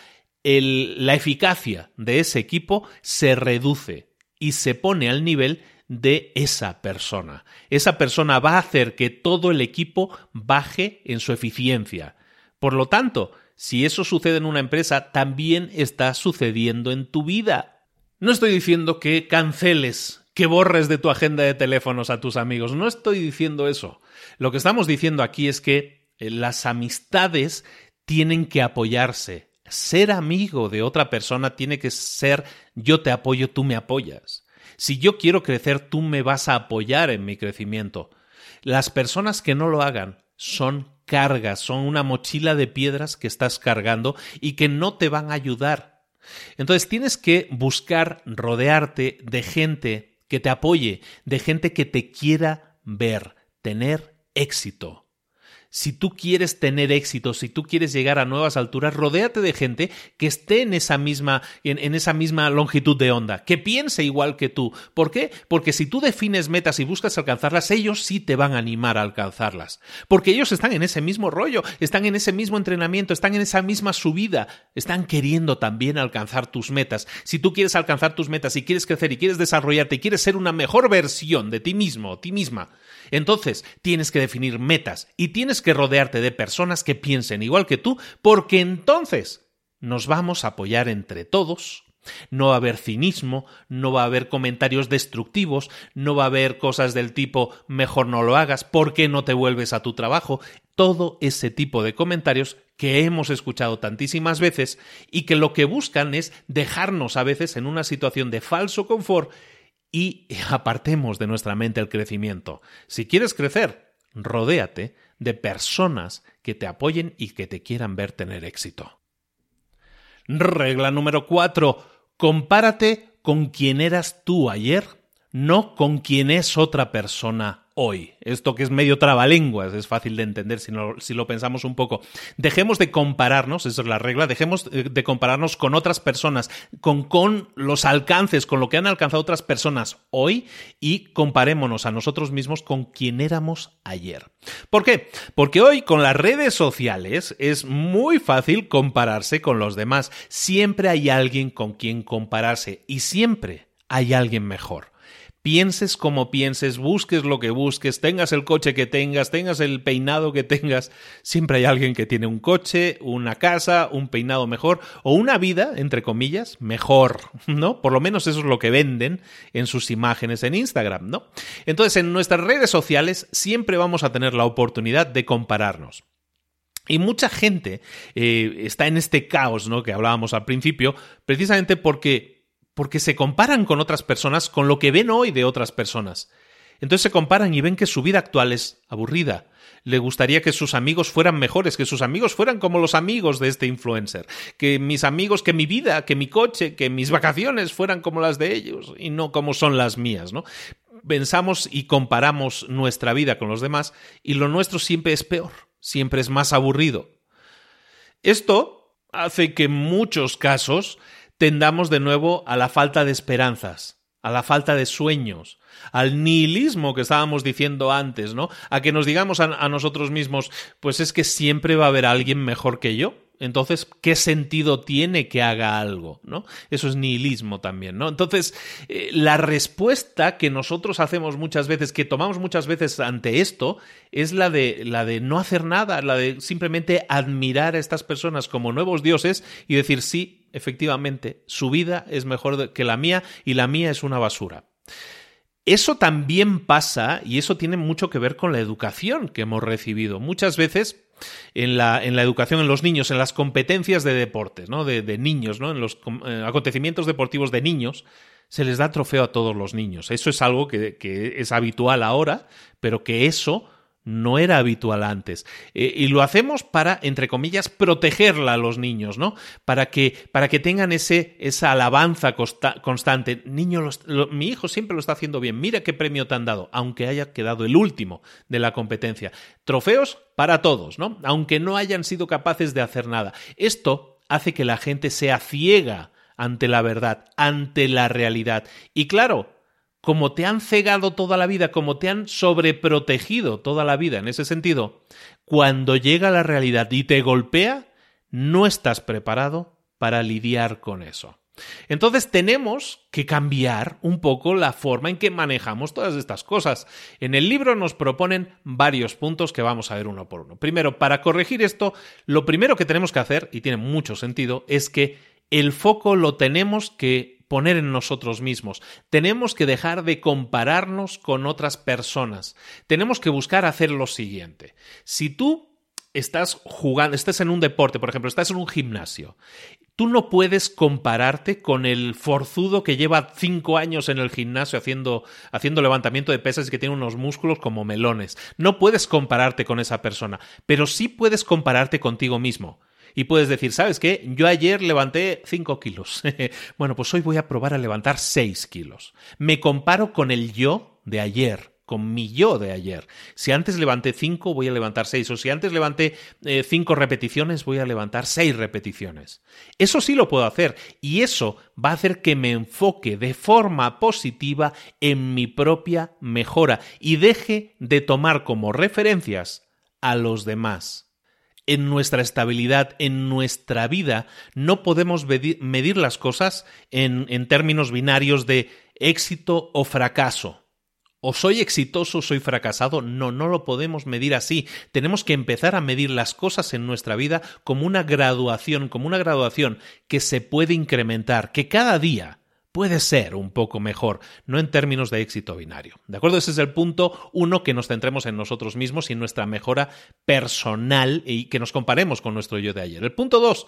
S1: la eficacia de ese equipo se reduce y se pone al nivel de esa persona. Esa persona va a hacer que todo el equipo baje en su eficiencia. Por lo tanto, si eso sucede en una empresa, también está sucediendo en tu vida. No estoy diciendo que canceles que borres de tu agenda de teléfonos a tus amigos. No estoy diciendo eso. Lo que estamos diciendo aquí es que eh, las amistades tienen que apoyarse. Ser amigo de otra persona tiene que ser yo te apoyo, tú me apoyas. Si yo quiero crecer, tú me vas a apoyar en mi crecimiento. Las personas que no lo hagan son cargas, son una mochila de piedras que estás cargando y que no te van a ayudar. Entonces tienes que buscar rodearte de gente que te apoye, de gente que te quiera ver, tener éxito. Si tú quieres tener éxito, si tú quieres llegar a nuevas alturas, rodéate de gente que esté en esa misma, en, esa misma longitud de onda, que piense igual que tú. ¿Por qué? Porque si tú defines metas y buscas alcanzarlas, ellos sí te van a animar a alcanzarlas. Porque ellos están en ese mismo rollo, están en ese mismo entrenamiento, están en esa misma subida, están queriendo también alcanzar tus metas. Si tú quieres alcanzar tus metas y quieres crecer y quieres desarrollarte y quieres ser una mejor versión de ti mismo, ti misma, entonces tienes que definir metas y tienes que rodearte de personas que piensen igual que tú, porque entonces nos vamos a apoyar entre todos. No va a haber cinismo, no va a haber comentarios destructivos, no va a haber cosas del tipo mejor no lo hagas, ¿por qué no te vuelves a tu trabajo? Todo ese tipo de comentarios que hemos escuchado tantísimas veces y que lo que buscan es dejarnos a veces en una situación de falso confort y apartemos de nuestra mente el crecimiento. Si quieres crecer, rodéate de personas que te apoyen y que te quieran ver tener éxito. Regla número 4. Compárate con quien eras tú ayer, no con quien es otra persona hoy. Esto que es medio trabalenguas, es fácil de entender si, si, lo pensamos un poco. Dejemos de compararnos, esa es la regla, dejemos eh, de compararnos con otras personas, con, con los alcances, con lo que han alcanzado otras personas hoy y comparémonos a nosotros mismos con quien éramos ayer. ¿Por qué? Porque hoy con las redes sociales es muy fácil compararse con los demás. Siempre hay alguien con quien compararse y siempre hay alguien mejor pienses como pienses, busques lo que busques, tengas el coche que tengas, tengas el peinado que tengas, siempre hay alguien que tiene un coche, una casa, un peinado mejor o una vida, entre comillas, mejor, ¿no? Por lo menos eso es lo que venden en sus imágenes en Instagram, ¿no? Entonces, en nuestras redes sociales siempre vamos a tener la oportunidad de compararnos. Y mucha gente eh, está en este caos, ¿no? Que hablábamos al principio, precisamente porque porque se comparan con otras personas, con lo que ven hoy de otras personas. Entonces se comparan y ven que su vida actual es aburrida. Le gustaría que sus amigos fueran mejores, que sus amigos fueran como los amigos de este influencer, que mis amigos, que mi vida, que mi coche, que mis vacaciones fueran como las de ellos y no como son las mías, ¿no? Pensamos y comparamos nuestra vida con los demás y lo nuestro siempre es peor, siempre es más aburrido. Esto hace que en muchos casos tendamos de nuevo a la falta de esperanzas, a la falta de sueños, al nihilismo que estábamos diciendo antes, ¿no? A que nos digamos a, nosotros mismos, pues es que siempre va a haber alguien mejor que yo. Entonces, ¿qué sentido tiene que haga algo? ¿no? Eso es nihilismo también, ¿no? Entonces, eh, la respuesta que nosotros hacemos muchas veces, que tomamos muchas veces ante esto, es la de, la de no hacer nada, la de simplemente admirar a estas personas como nuevos dioses y decir, sí, efectivamente, su vida es mejor que la mía y la mía es una basura. Eso también pasa, y eso tiene mucho que ver con la educación que hemos recibido. Muchas veces en la, en la educación en los niños, en las competencias de deportes, ¿no? De, de niños, ¿no? En los eh, acontecimientos deportivos de niños, se les da trofeo a todos los niños. Eso es algo que, que es habitual ahora, pero que eso no era habitual antes. Eh, y lo hacemos para, entre comillas, protegerla a los niños, ¿no? Para que, para que tengan ese, esa alabanza constante. Niño, mi hijo siempre lo está haciendo bien. Mira qué premio te han dado, aunque haya quedado el último de la competencia. Trofeos para todos, ¿no? Aunque no hayan sido capaces de hacer nada. Esto hace que la gente sea ciega ante la verdad, ante la realidad. Y claro, como te han cegado toda la vida, como te han sobreprotegido toda la vida en ese sentido, cuando llega la realidad y te golpea, no estás preparado para lidiar con eso. Entonces tenemos que cambiar un poco la forma en que manejamos todas estas cosas. En el libro nos proponen varios puntos que vamos a ver uno por uno. Primero, para corregir esto, lo primero que tenemos que hacer, y tiene mucho sentido, es que el foco lo tenemos que poner en nosotros mismos. Tenemos que dejar de compararnos con otras personas. Tenemos que buscar hacer lo siguiente. Si tú estás jugando, estás en un deporte, por ejemplo, estás en un gimnasio, tú no puedes compararte con el forzudo que lleva cinco años en el gimnasio haciendo, haciendo levantamiento de pesas y que tiene unos músculos como melones. No puedes compararte con esa persona, pero sí puedes compararte contigo mismo y puedes decir, ¿sabes qué? Yo ayer levanté 5 kilos. bueno, pues hoy voy a probar a levantar 6 kilos. Me comparo con el yo de ayer con mi yo de ayer. Si antes levanté 5, voy a levantar 6. O si antes levanté 5 eh, repeticiones, voy a levantar 6 repeticiones. Eso sí lo puedo hacer. Y eso va a hacer que me enfoque de forma positiva en mi propia mejora y deje de tomar como referencias a los demás en nuestra estabilidad, en nuestra vida, no podemos medir las cosas en, términos binarios de éxito o fracaso. O soy exitoso soy fracasado. No, no lo podemos medir así. Tenemos que empezar a medir las cosas en nuestra vida como una graduación, como una graduación que se puede incrementar, que cada día puede ser un poco mejor, no en términos de éxito binario. ¿De acuerdo? Ese es el punto uno, que nos centremos en nosotros mismos y en nuestra mejora personal y que nos comparemos con nuestro yo de ayer. El punto dos,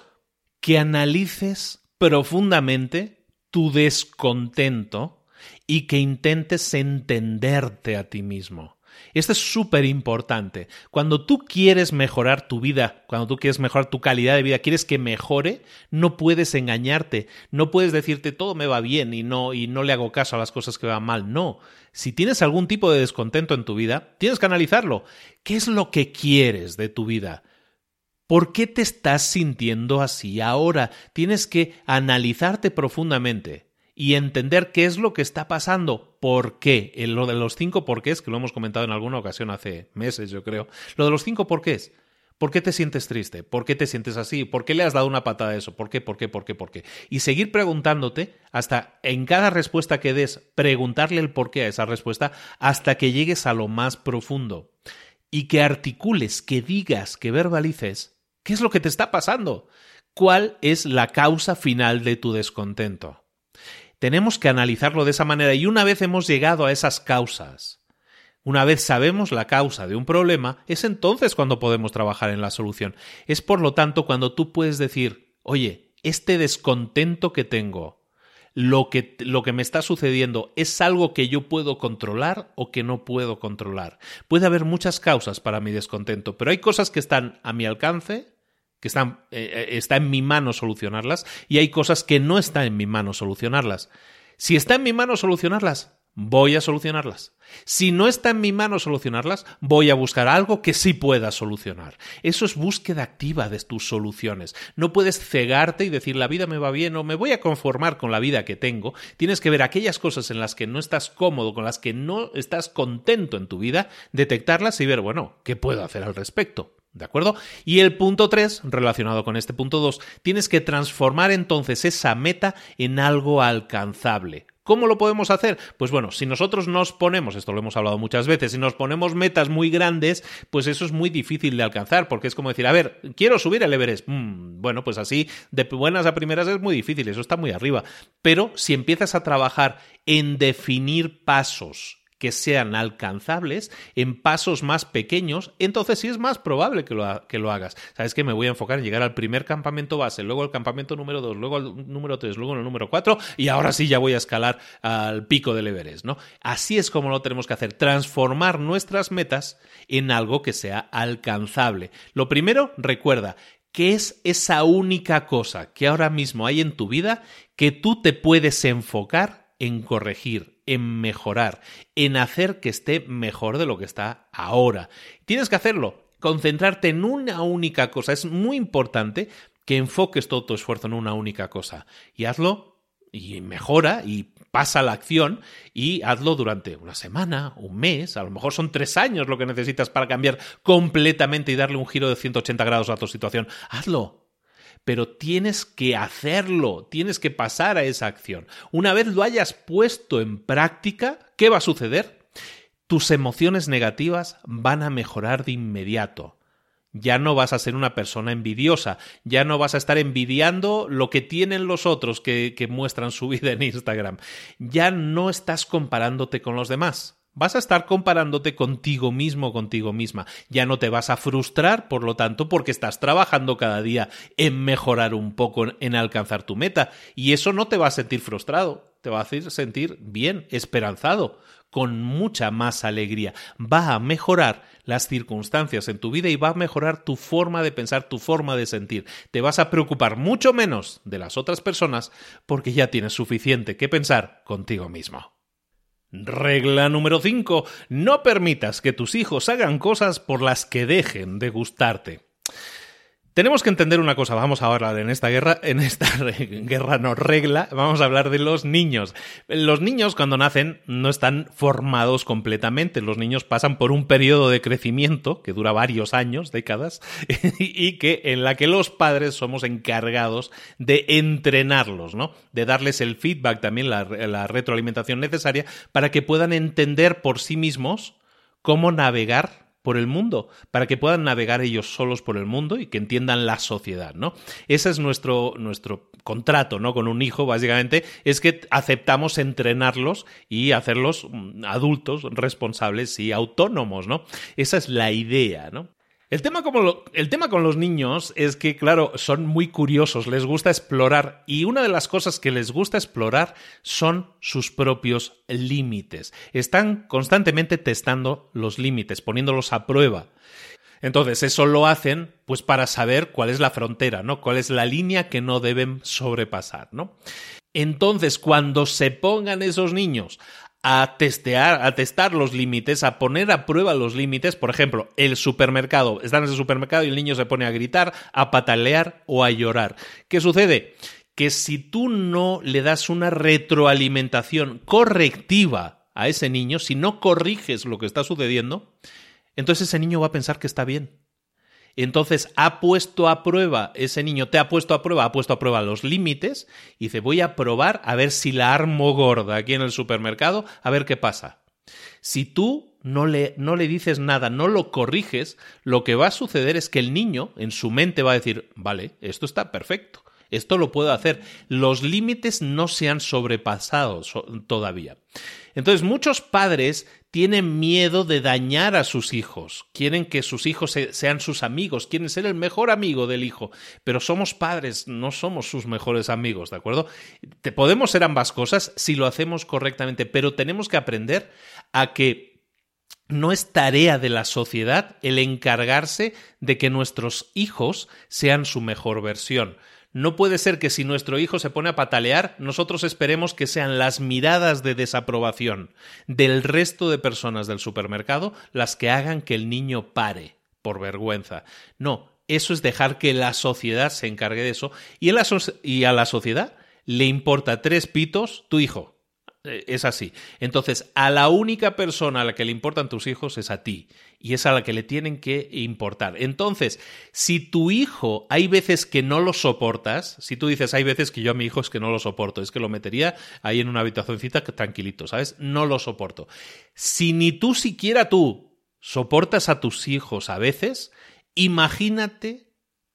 S1: que analices profundamente tu descontento y que intentes entenderte a ti mismo. Esto es súper importante. Cuando tú quieres mejorar tu vida, cuando tú quieres mejorar tu calidad de vida, quieres que mejore, no puedes engañarte, no puedes decirte todo me va bien y no y no le hago caso a las cosas que van mal. No. Si tienes algún tipo de descontento en tu vida, tienes que analizarlo. ¿Qué es lo que quieres de tu vida? ¿Por qué te estás sintiendo así ahora? Tienes que analizarte profundamente y entender qué es lo que está pasando, por qué. lo de los cinco porqués, que lo hemos comentado en alguna ocasión hace meses, yo creo. Lo de los cinco porqués. ¿Por qué te sientes triste? ¿Por qué te sientes así? ¿Por qué le has dado una patada a eso? ¿Por qué? ¿Por qué? ¿Por qué? ¿Por qué? Y seguir preguntándote hasta en cada respuesta que des, preguntarle el por qué a esa respuesta hasta que llegues a lo más profundo. Y que articules, que digas, que verbalices qué es lo que te está pasando. ¿Cuál es la causa final de tu descontento? Tenemos que analizarlo de esa manera y una vez hemos llegado a esas causas, una vez sabemos la causa de un problema, es entonces cuando podemos trabajar en la solución. Es por lo tanto cuando tú puedes decir, oye, este descontento que tengo, lo que, lo que me está sucediendo es algo que yo puedo controlar o que no puedo controlar. Puede haber muchas causas para mi descontento, pero hay cosas que están a mi alcance, que están, eh, eh, está en mi mano solucionarlas, y hay cosas que no están en mi mano solucionarlas. Si está en mi mano solucionarlas, voy a solucionarlas. Si no está en mi mano solucionarlas, voy a buscar algo que sí pueda solucionar. Eso es búsqueda activa de tus soluciones. No puedes cegarte y decir la vida me va bien o me voy a conformar con la vida que tengo. Tienes que ver aquellas cosas en las que no estás cómodo, con las que no estás contento en tu vida, detectarlas y ver, bueno, ¿qué puedo hacer al respecto? ¿De acuerdo? Y el punto 3, relacionado con este punto 2, tienes que transformar entonces esa meta en algo alcanzable. ¿Cómo lo podemos hacer? Pues bueno, si nosotros nos ponemos, esto lo hemos hablado muchas veces, si nos ponemos metas muy grandes, pues eso es muy difícil de alcanzar, porque es como decir, a ver, quiero subir el Everest. Mm, bueno, pues así, de buenas a primeras es muy difícil, eso está muy arriba. Pero si empiezas a trabajar en definir pasos, que sean alcanzables en pasos más pequeños, entonces sí es más probable que lo, que lo hagas. ¿Sabes que Me voy a enfocar en llegar al primer campamento base, luego al campamento número 2, luego al número 3, luego al número 4 y ahora sí ya voy a escalar al pico del Everest, ¿no? Así es como lo tenemos que hacer, transformar nuestras metas en algo que sea alcanzable. Lo primero, recuerda, ¿qué es esa única cosa que ahora mismo hay en tu vida que tú te puedes enfocar en corregir, en mejorar, en hacer que esté mejor de lo que está ahora. Tienes que hacerlo, concentrarte en una única cosa. Es muy importante que enfoques todo tu esfuerzo en una única cosa y hazlo y mejora y pasa la acción y hazlo durante una semana, un mes, a lo mejor son tres años lo que necesitas para cambiar completamente y darle un giro de 180 grados a tu situación. Hazlo, pero tienes que hacerlo, tienes que pasar a esa acción. Una vez lo hayas puesto en práctica, ¿qué va a suceder? Tus emociones negativas van a mejorar de inmediato. Ya no vas a ser una persona envidiosa, ya no vas a estar envidiando lo que tienen los otros que, muestran su vida en Instagram, ya no estás comparándote con los demás Vas a estar comparándote contigo mismo, contigo misma. Ya no te vas a frustrar, por lo tanto, porque estás trabajando cada día en mejorar un poco, en alcanzar tu meta. Y eso no te va a sentir frustrado, te va a hacer sentir bien, esperanzado, con mucha más alegría. Va a mejorar las circunstancias en tu vida y va a mejorar tu forma de pensar, tu forma de sentir. Te vas a preocupar mucho menos de las otras personas porque ya tienes suficiente que pensar contigo mismo. Regla número 5. No permitas que tus hijos hagan cosas por las que dejen de gustarte. Tenemos que entender una cosa, vamos a hablar en esta guerra, en esta guerra no regla, vamos a hablar de los niños. Los niños cuando nacen no están formados completamente, los niños pasan por un periodo de crecimiento que dura varios años, décadas, y que en la que los padres somos encargados de entrenarlos, ¿no? De darles el feedback también, la, la retroalimentación necesaria para que puedan entender por sí mismos cómo navegar por el mundo, para que puedan navegar ellos solos por el mundo y que entiendan la sociedad, ¿no? Ese es nuestro, nuestro contrato, ¿no? Con un hijo, básicamente, es que aceptamos entrenarlos y hacerlos mm, adultos, responsables y autónomos, ¿no? Esa es la idea, ¿no? El tema, como el tema con los niños es que, claro, son muy curiosos, les gusta explorar y una de las cosas que les gusta explorar son sus propios límites. Están constantemente testando los límites, poniéndolos a prueba. Entonces, eso lo hacen pues para saber cuál es la frontera, ¿no? Cuál es la línea que no deben sobrepasar, ¿no? Entonces, cuando se pongan esos niños a testear, a testar los límites, a poner a prueba los límites. Por ejemplo, el supermercado. Están en el supermercado y el niño se pone a gritar, a patalear o a llorar. ¿Qué sucede? Que si tú no le das una retroalimentación correctiva a ese niño, si no corriges lo que está sucediendo, entonces ese niño va a pensar que está bien. Entonces ha puesto a prueba, ese niño te ha puesto a prueba, ha puesto a prueba los límites y dice, voy a probar a ver si la armo gorda aquí en el supermercado, a ver qué pasa. Si tú no le, no le dices nada, no lo corriges, lo que va a suceder es que el niño en su mente va a decir, vale, esto está perfecto.
S2: Esto lo puedo hacer. Los límites no se han sobrepasado todavía. Entonces, muchos padres tienen miedo de dañar a sus hijos, quieren que sus hijos sean sus amigos, quieren ser el mejor amigo del hijo, pero somos padres, no somos sus mejores amigos, ¿de acuerdo? Te podemos ser ambas cosas si lo hacemos correctamente, pero tenemos que aprender a que no es tarea de la sociedad el encargarse de que nuestros hijos sean su mejor versión. No puede ser que si nuestro hijo se pone a patalear, nosotros esperemos que sean las miradas de desaprobación del resto de personas del supermercado las que hagan que el niño pare por vergüenza. No, eso es dejar que la sociedad se encargue de eso y, y a la sociedad le importa tres pitos tu hijo. Eh, es así. Entonces, a la única persona a la que le importan tus hijos es a ti y es a la que le tienen que importar. Entonces, si tu hijo hay veces que no lo soportas, si tú dices hay veces que yo a mi hijo es que no lo soporto, es que lo metería ahí en una habitacióncita tranquilito, ¿sabes? No lo soporto. Si ni tú siquiera tú soportas a tus hijos a veces, imagínate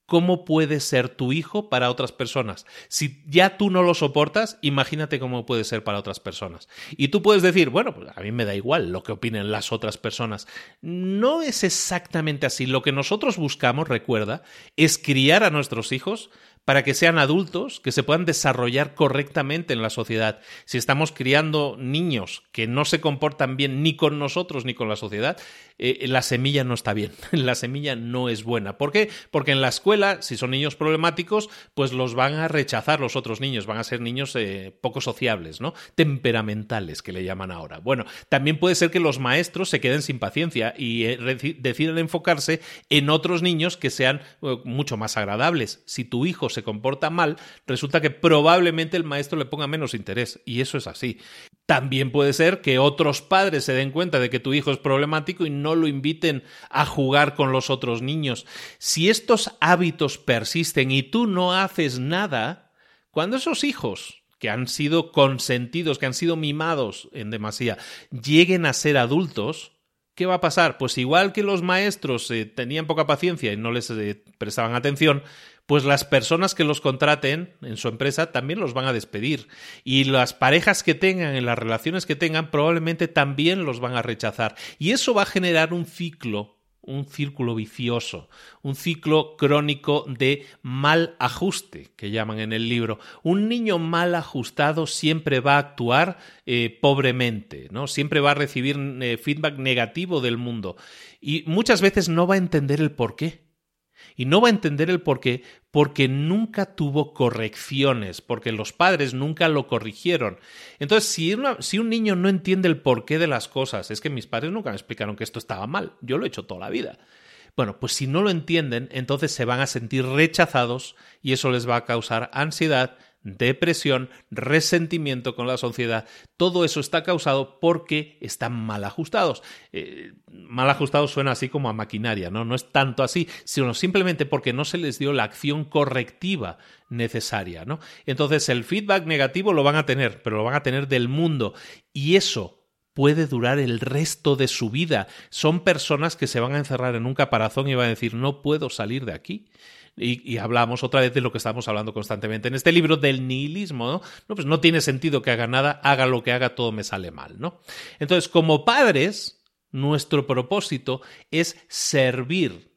S2: cómo puede ser tu hijo para otras personas. Si ya tú no lo soportas, imagínate cómo puede ser para otras personas. Y tú puedes decir, bueno, pues a mí me da igual lo que opinen las otras personas. No es exactamente así. Lo que nosotros buscamos, recuerda, es criar a nuestros hijos para que sean adultos que se puedan desarrollar correctamente en la sociedad. Si estamos criando niños que no se comportan bien ni con nosotros ni con la sociedad, eh, la semilla no está bien, la semilla no es buena. ¿Por qué? Porque en la escuela, si son niños problemáticos, pues los van a rechazar los otros niños, van a ser niños eh, poco sociables, ¿no? Temperamentales, que le llaman ahora. Bueno, también puede ser que los maestros se queden sin paciencia y eh, deciden enfocarse en otros niños que sean mucho más agradables. Si tu hijo se comporta mal, resulta que probablemente el maestro le ponga menos interés, y eso es así. También puede ser que otros padres se den cuenta de que tu hijo es problemático y no lo inviten a jugar con los otros niños. Si estos hábitos persisten y tú no haces nada, cuando esos hijos que han sido consentidos, que han sido mimados en demasía, lleguen a ser adultos, ¿qué va a pasar? Pues igual que los maestros eh, tenían poca paciencia y no les eh, prestaban atención, pues las personas que los contraten en su empresa también los van a despedir. Y las parejas que tengan, en las relaciones que tengan, probablemente también los van a rechazar. Y eso va a generar un ciclo un círculo vicioso, un ciclo crónico de mal ajuste, que llaman en el libro. Un niño mal ajustado siempre va a actuar eh, pobremente, ¿no? Siempre va a recibir eh, feedback negativo del mundo y muchas veces no va a entender el por qué. Y no va a entender el por qué, porque nunca tuvo correcciones, porque los padres nunca lo corrigieron. Entonces, si, si un niño no entiende el porqué de las cosas, es que mis padres nunca me explicaron que esto estaba mal, yo lo he hecho toda la vida. Bueno, pues si no lo entienden, entonces se van a sentir rechazados y eso les va a causar ansiedad, depresión, resentimiento con la sociedad, todo eso está causado porque están mal ajustados. Eh, mal ajustados suena así como a maquinaria, ¿no? No es tanto así, sino simplemente porque no se les dio la acción correctiva necesaria, ¿no? Entonces el feedback negativo lo van a tener, pero lo van a tener del mundo y eso puede durar el resto de su vida. Son personas que se van a encerrar en un caparazón y van a decir, no puedo salir de aquí y, hablamos otra vez de lo que estamos hablando constantemente en este libro del nihilismo, ¿no? ¿no? Pues no tiene sentido que haga nada, haga lo que haga, todo me sale mal, ¿no? Entonces, como padres, nuestro propósito es servir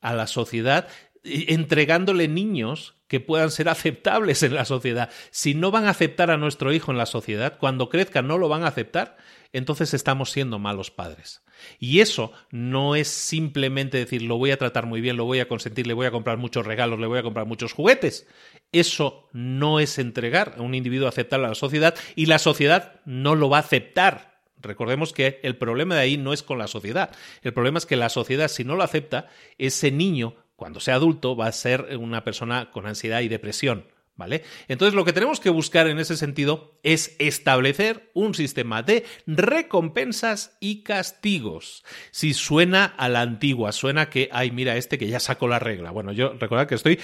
S2: a la sociedad entregándole niños que puedan ser aceptables en la sociedad. Si no van a aceptar a nuestro hijo en la sociedad, cuando crezca no lo van a aceptar, entonces estamos siendo malos padres. Y eso no es simplemente decir, lo voy a tratar muy bien, lo voy a consentir, le voy a comprar muchos regalos, le voy a comprar muchos juguetes. Eso no es entregar a un individuo aceptable a la sociedad y la sociedad no lo va a aceptar. Recordemos que el problema de ahí no es con la sociedad. El problema es que la sociedad, si no lo acepta, ese niño, cuando sea adulto, va a ser una persona con ansiedad y depresión ¿Vale? Entonces lo que tenemos que buscar en ese sentido es establecer un sistema de recompensas y castigos. Si suena a la antigua, suena que, ay, mira este que ya sacó la regla. Bueno, yo recordad que estoy,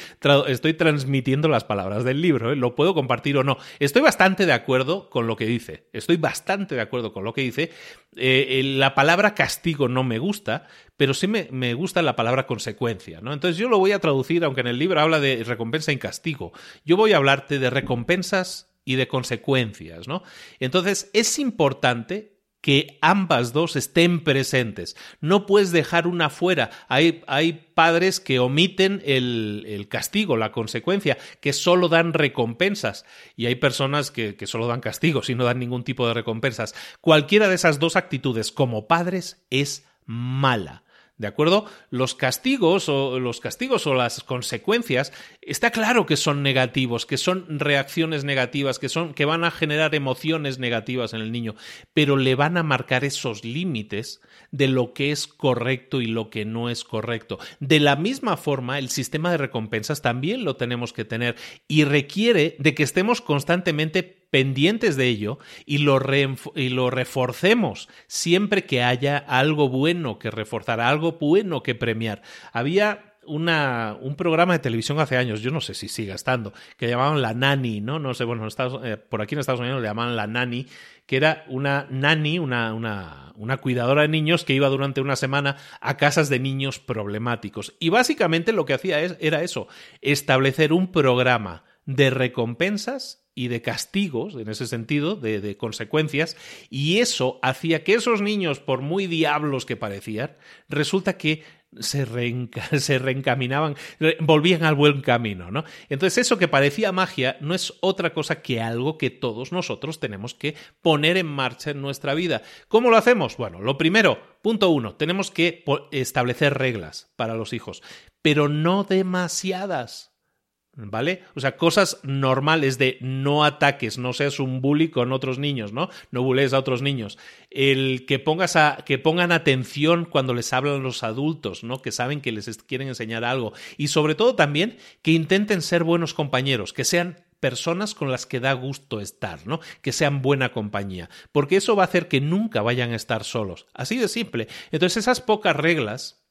S2: estoy transmitiendo las palabras del libro, ¿eh? lo puedo compartir o no. Estoy bastante de acuerdo con lo que dice, estoy bastante de acuerdo con lo que dice. Eh, la palabra castigo no me gusta, pero sí me, gusta la palabra consecuencia, ¿no? Entonces yo lo voy a traducir, aunque en el libro habla de recompensa y castigo. Yo voy a hablarte de recompensas y de consecuencias, ¿no? Entonces es importante que ambas dos estén presentes. No puedes dejar una fuera. Hay, padres que omiten el, el, castigo, la consecuencia, que solo dan recompensas. Y hay personas que, que solo dan castigos y no dan ningún tipo de recompensas. Cualquiera de esas dos actitudes como padres es mala. ¿De acuerdo? Los castigos o los castigos o las consecuencias está claro que son negativos, que son reacciones negativas, que son que van a generar emociones negativas en el niño, pero le van a marcar esos límites de lo que es correcto y lo que no es correcto. De la misma forma, el sistema de recompensas también lo tenemos que tener y requiere de que estemos constantemente pendientes de ello y lo, reforcemos siempre que haya algo bueno que reforzar, algo bueno que premiar. Había una, un programa de televisión hace años, yo no sé si sigue estando, que llamaban La Nani, ¿no? No sé, bueno, eh, por aquí en Estados Unidos le llamaban La Nani, que era una nani, una, una, una cuidadora de niños que iba durante una semana a casas de niños problemáticos. Y básicamente lo que hacía es, era eso, establecer un programa de recompensas y de castigos, en ese sentido, de, consecuencias, y eso hacía que esos niños, por muy diablos que parecían, resulta que se, se reencaminaban, volvían al buen camino, ¿no? Entonces eso que parecía magia no es otra cosa que algo que todos nosotros tenemos que poner en marcha en nuestra vida. ¿Cómo lo hacemos? Bueno, lo primero, punto uno, tenemos que establecer reglas para los hijos, pero no demasiadas. ¿Vale? O sea, cosas normales de no ataques, no seas un bully con otros niños, ¿no? No bullees a otros niños. El que pongas a, que pongan atención cuando les hablan los adultos, ¿no? Que saben que les quieren enseñar algo. Y sobre todo también que intenten ser buenos compañeros, que sean personas con las que da gusto estar, ¿no? Que sean buena compañía, porque eso va a hacer que nunca vayan a estar solos. Así de simple. Entonces, esas pocas reglas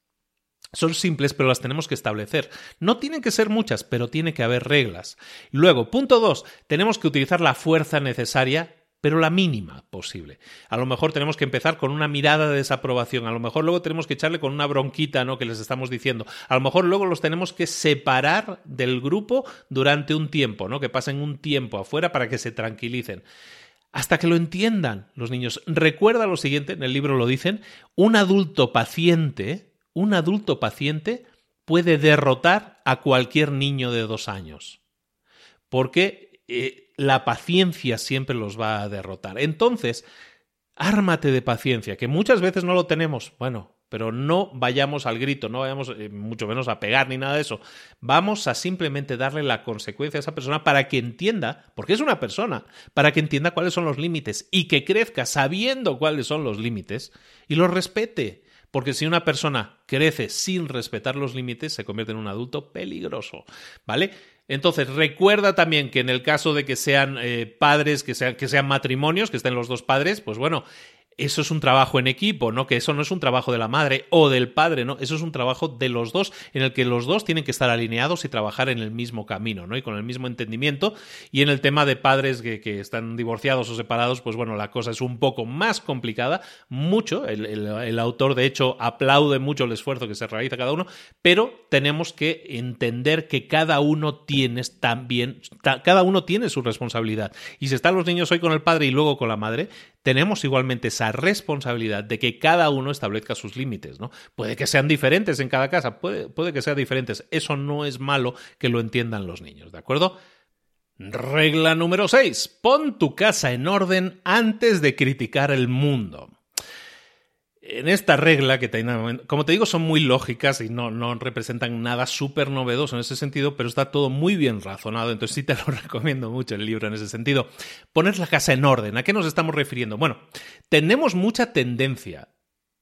S2: son simples, pero las tenemos que establecer. No tienen que ser muchas, pero tiene que haber reglas. Luego, punto dos, tenemos que utilizar la fuerza necesaria pero la mínima posible. A lo mejor tenemos que empezar con una mirada de desaprobación, a lo mejor luego tenemos que echarle con una bronquita, ¿no? que les estamos diciendo. A lo mejor luego los tenemos que separar del grupo durante un tiempo, ¿no? Que pasen un tiempo afuera para que se tranquilicen. Hasta que lo entiendan los niños. Recuerda lo siguiente, en el libro lo dicen, un adulto paciente un adulto paciente puede derrotar a cualquier niño de dos años. Porque eh, la paciencia siempre los va a derrotar. Entonces, ármate de paciencia, que muchas veces no lo tenemos. Bueno, pero no vayamos al grito, no vayamos eh, mucho menos a pegar ni nada de eso. Vamos a simplemente darle la consecuencia a esa persona para que entienda, porque es una persona, para que entienda cuáles son los límites y que crezca sabiendo cuáles son los límites y los respete. Porque si una persona crece sin respetar los límites, se convierte en un adulto peligroso, ¿vale? Entonces, recuerda también que en el caso de que sean eh, padres, que sean, que sean matrimonios, que estén los dos padres, pues bueno, eso es un trabajo en equipo, ¿no? Que eso no es un trabajo de la madre o del padre, ¿no? Eso es un trabajo de los dos, en el que los dos tienen que estar alineados y trabajar en el mismo camino, ¿no? Y con el mismo entendimiento. Y en el tema de padres que, que están divorciados o separados, pues bueno, la cosa es un poco más complicada, mucho. El, el, autor, de hecho, aplaude mucho el esfuerzo que se realiza cada uno, pero tenemos que entender que cada uno tiene también, cada uno tiene su responsabilidad. Y si están los niños hoy con el padre y luego con la madre, tenemos igualmente esa responsabilidad de que cada uno establezca sus límites, ¿no? Puede que sean diferentes en cada casa, puede, puede que sean diferentes. Eso no es malo que lo entiendan los niños, ¿de acuerdo? Regla número 6. Pon tu casa en orden antes de criticar el mundo en esta regla, que como te digo, son muy lógicas y no, no representan nada súper novedoso en ese sentido, pero está todo muy bien razonado, entonces sí te lo recomiendo mucho el libro en ese sentido. Poner la casa en orden, ¿a qué nos estamos refiriendo? Bueno, tenemos mucha tendencia,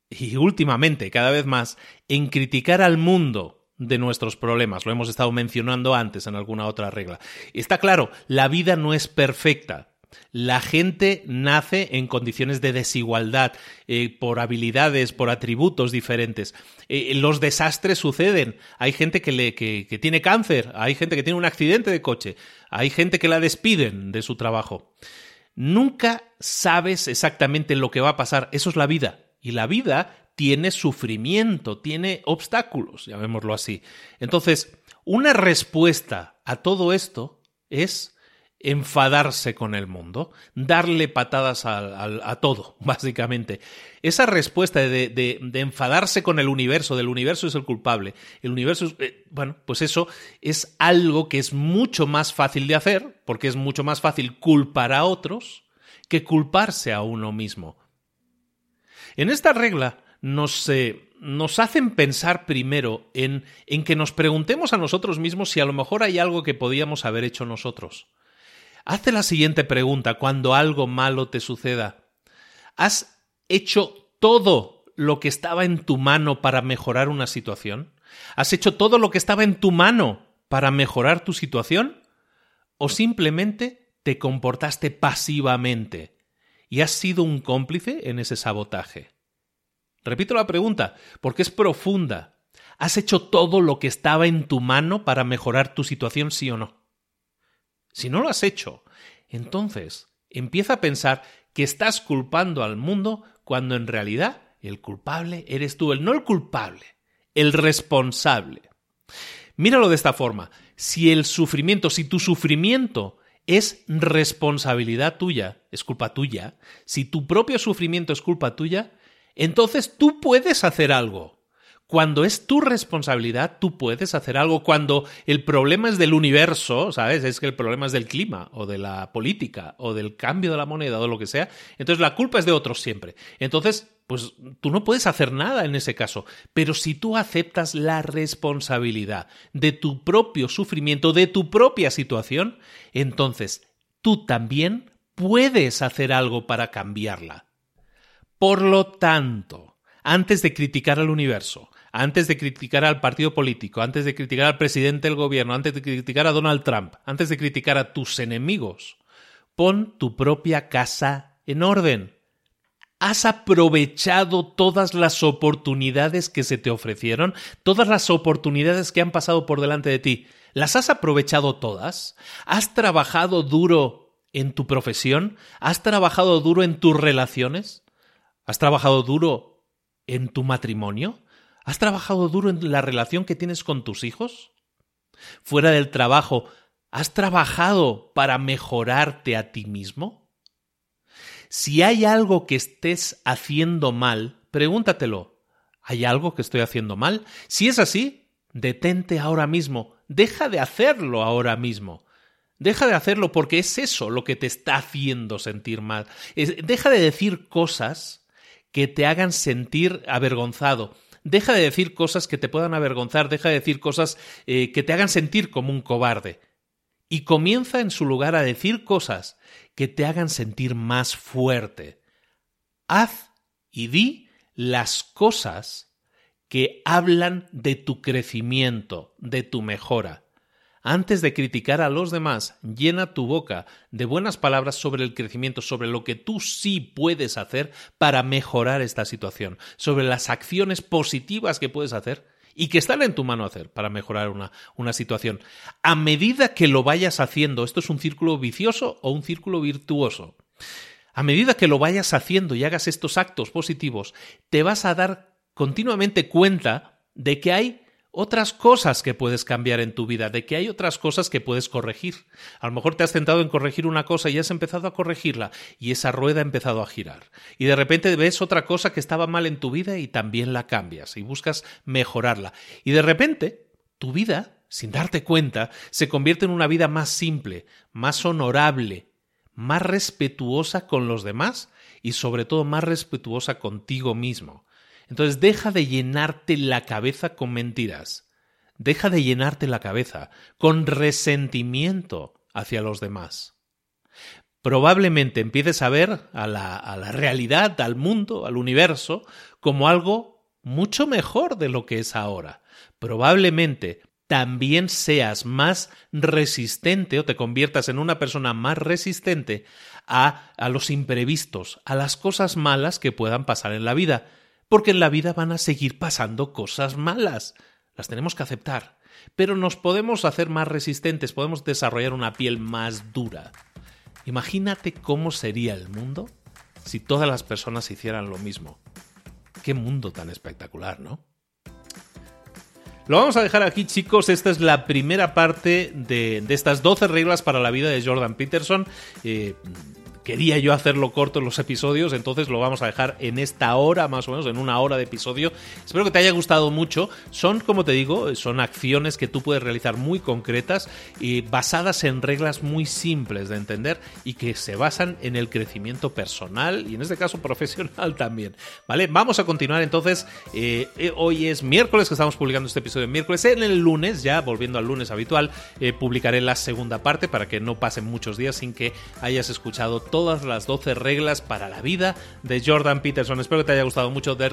S2: y últimamente cada vez más, en criticar al mundo de nuestros problemas. Lo hemos estado mencionando antes en alguna otra regla. Está claro, la vida no es perfecta. La gente nace en condiciones de desigualdad, eh, por habilidades, por atributos diferentes. Eh, los desastres suceden. Hay gente que, le, que, que tiene cáncer, hay gente que tiene un accidente de coche, hay gente que la despiden de su trabajo. Nunca sabes exactamente lo que va a pasar. Eso es la vida. Y la vida tiene sufrimiento, tiene obstáculos, llamémoslo así. Entonces, una respuesta a todo esto es enfadarse con el mundo, darle patadas a, todo, básicamente. Esa respuesta de, enfadarse con el universo, del universo es el culpable, el universo es, eh, bueno, pues eso es algo que es mucho más fácil de hacer, porque es mucho más fácil culpar a otros que culparse a uno mismo. En esta regla nos, eh, hacen pensar primero en que nos preguntemos a nosotros mismos si a lo mejor hay algo que podíamos haber hecho nosotros. Hazte la siguiente pregunta cuando algo malo te suceda. ¿Has hecho todo lo que estaba en tu mano para mejorar una situación? ¿Has hecho todo lo que estaba en tu mano para mejorar tu situación? ¿O simplemente te comportaste pasivamente y has sido un cómplice en ese sabotaje? Repito la pregunta, porque es profunda. ¿Has hecho todo lo que estaba en tu mano para mejorar tu situación, sí o no? Si no lo has hecho, entonces empieza a pensar que estás culpando al mundo cuando en realidad el culpable eres tú, el no el culpable, el responsable. Míralo de esta forma, si el sufrimiento, si tu sufrimiento es responsabilidad tuya, es culpa tuya, si tu propio sufrimiento es culpa tuya, entonces tú puedes hacer algo. Cuando es tu responsabilidad, tú puedes hacer algo. Cuando el problema es del universo, ¿sabes? Es que el problema es del clima, o de la política, o del cambio de la moneda, o lo que sea. Entonces la culpa es de otros siempre. Entonces, pues tú no puedes hacer nada en ese caso. Pero si tú aceptas la responsabilidad de tu propio sufrimiento, de tu propia situación, entonces tú también puedes hacer algo para cambiarla. Por lo tanto, antes de criticar al universo, antes de criticar al partido político, antes de criticar al presidente del gobierno, antes de criticar a Donald Trump, antes de criticar a tus enemigos, pon tu propia casa en orden. ¿Has aprovechado todas las oportunidades que se te ofrecieron? ¿Todas las oportunidades que han pasado por delante de ti? ¿Las has aprovechado todas? ¿Has trabajado duro en tu profesión? ¿Has trabajado duro en tus relaciones? ¿Has trabajado duro en tu matrimonio? ¿Has trabajado duro en la relación que tienes con tus hijos? Fuera del trabajo, ¿has trabajado para mejorarte a ti mismo? Si hay algo que estés haciendo mal, pregúntatelo. ¿Hay algo que estoy haciendo mal? Si es así, detente ahora mismo. Deja de hacerlo ahora mismo. Deja de hacerlo porque es eso lo que te está haciendo sentir mal. deja de decir cosas que te hagan sentir avergonzado deja de decir cosas que te puedan avergonzar, deja de decir cosas eh, que te hagan sentir como un cobarde. Y comienza en su lugar a decir cosas que te hagan sentir más fuerte. Haz y di las cosas que hablan de tu crecimiento, de tu mejora. Antes de criticar a los demás, llena tu boca de buenas palabras sobre el crecimiento, sobre lo que tú sí puedes hacer para mejorar esta situación, sobre las acciones positivas que puedes hacer y que están en tu mano hacer para mejorar una, una situación. A medida que lo vayas haciendo, esto es un círculo vicioso o un círculo virtuoso. A medida que lo vayas haciendo y hagas estos actos positivos, te vas a dar continuamente cuenta de que hay otras cosas que puedes cambiar en tu vida, de que hay otras cosas que puedes corregir. A lo mejor te has tentado en corregir una cosa y has empezado a corregirla y esa rueda ha empezado a girar. Y de repente ves otra cosa que estaba mal en tu vida y también la cambias y buscas mejorarla. Y de repente tu vida, sin darte cuenta, se convierte en una vida más simple, más honorable, más respetuosa con los demás y sobre todo más respetuosa contigo mismo. Entonces deja de llenarte la cabeza con mentiras. Deja de llenarte la cabeza con resentimiento hacia los demás. Probablemente empieces a ver a la, a la realidad, al mundo, al universo, como algo mucho mejor de lo que es ahora. Probablemente también seas más resistente o te conviertas en una persona más resistente a, a los imprevistos, a las cosas malas que puedan pasar en la vida porque en la vida van a seguir pasando cosas malas. Las tenemos que aceptar. Pero nos podemos hacer más resistentes, podemos desarrollar una piel más dura. Imagínate cómo sería el mundo si todas las personas hicieran lo mismo. Qué mundo tan espectacular, ¿no? Lo vamos a dejar aquí, chicos. Esta es la primera parte de, estas 12 reglas para la vida de Jordan Peterson. Eh, quería yo hacerlo corto en los episodios, entonces lo vamos a dejar en esta hora, más o menos, en una hora de episodio. Espero que te haya gustado mucho. Son, como te digo, son acciones que tú puedes realizar muy concretas y basadas en reglas muy simples de entender y que se basan en el crecimiento personal y en este caso profesional también. ¿Vale? Vamos a continuar entonces. Eh, eh, hoy es miércoles que estamos publicando este episodio en miércoles. En el lunes, ya volviendo al lunes habitual, eh, publicaré la segunda parte para que no pasen muchos días sin que hayas escuchado todo todas las 12 reglas para la vida de Jordan Peterson. Espero que te haya gustado mucho. De,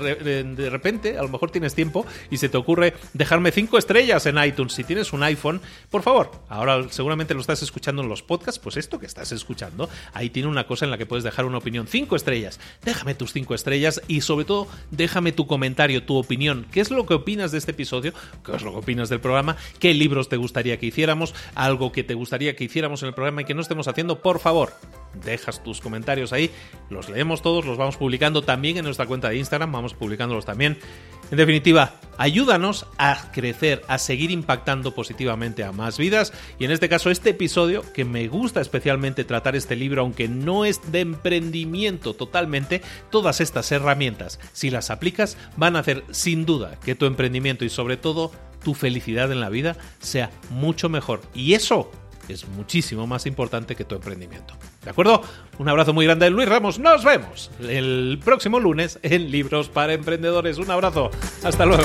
S2: repente, a lo mejor tienes tiempo y se te ocurre dejarme 5 estrellas en iTunes. Si tienes un iPhone, por favor, ahora seguramente lo estás escuchando en los podcasts, pues esto que estás escuchando, ahí tiene una cosa en la que puedes dejar una opinión. 5 estrellas. Déjame tus 5 estrellas y sobre todo déjame tu comentario, tu opinión. ¿Qué es lo que opinas de este episodio? ¿Qué es lo que opinas del programa? ¿Qué libros te gustaría que hiciéramos? ¿Algo que te gustaría que hiciéramos en el programa y que no estemos haciendo? Por favor, dejas tus comentarios ahí, los leemos todos, los vamos publicando también en nuestra cuenta de Instagram, vamos publicándolos también. En definitiva, ayúdanos a crecer, a seguir impactando positivamente a más vidas. Y en este caso este episodio que me gusta especialmente tratar este libro aunque no es de emprendimiento totalmente, todas estas herramientas si las aplicas van a hacer sin duda que tu emprendimiento y sobre todo tu felicidad en la vida sea mucho mejor. Y eso es muchísimo más importante que tu emprendimiento. ¿De acuerdo? Un abrazo muy grande de Luis Ramos. Nos vemos el próximo lunes en Libros para Emprendedores. Un abrazo. Hasta luego.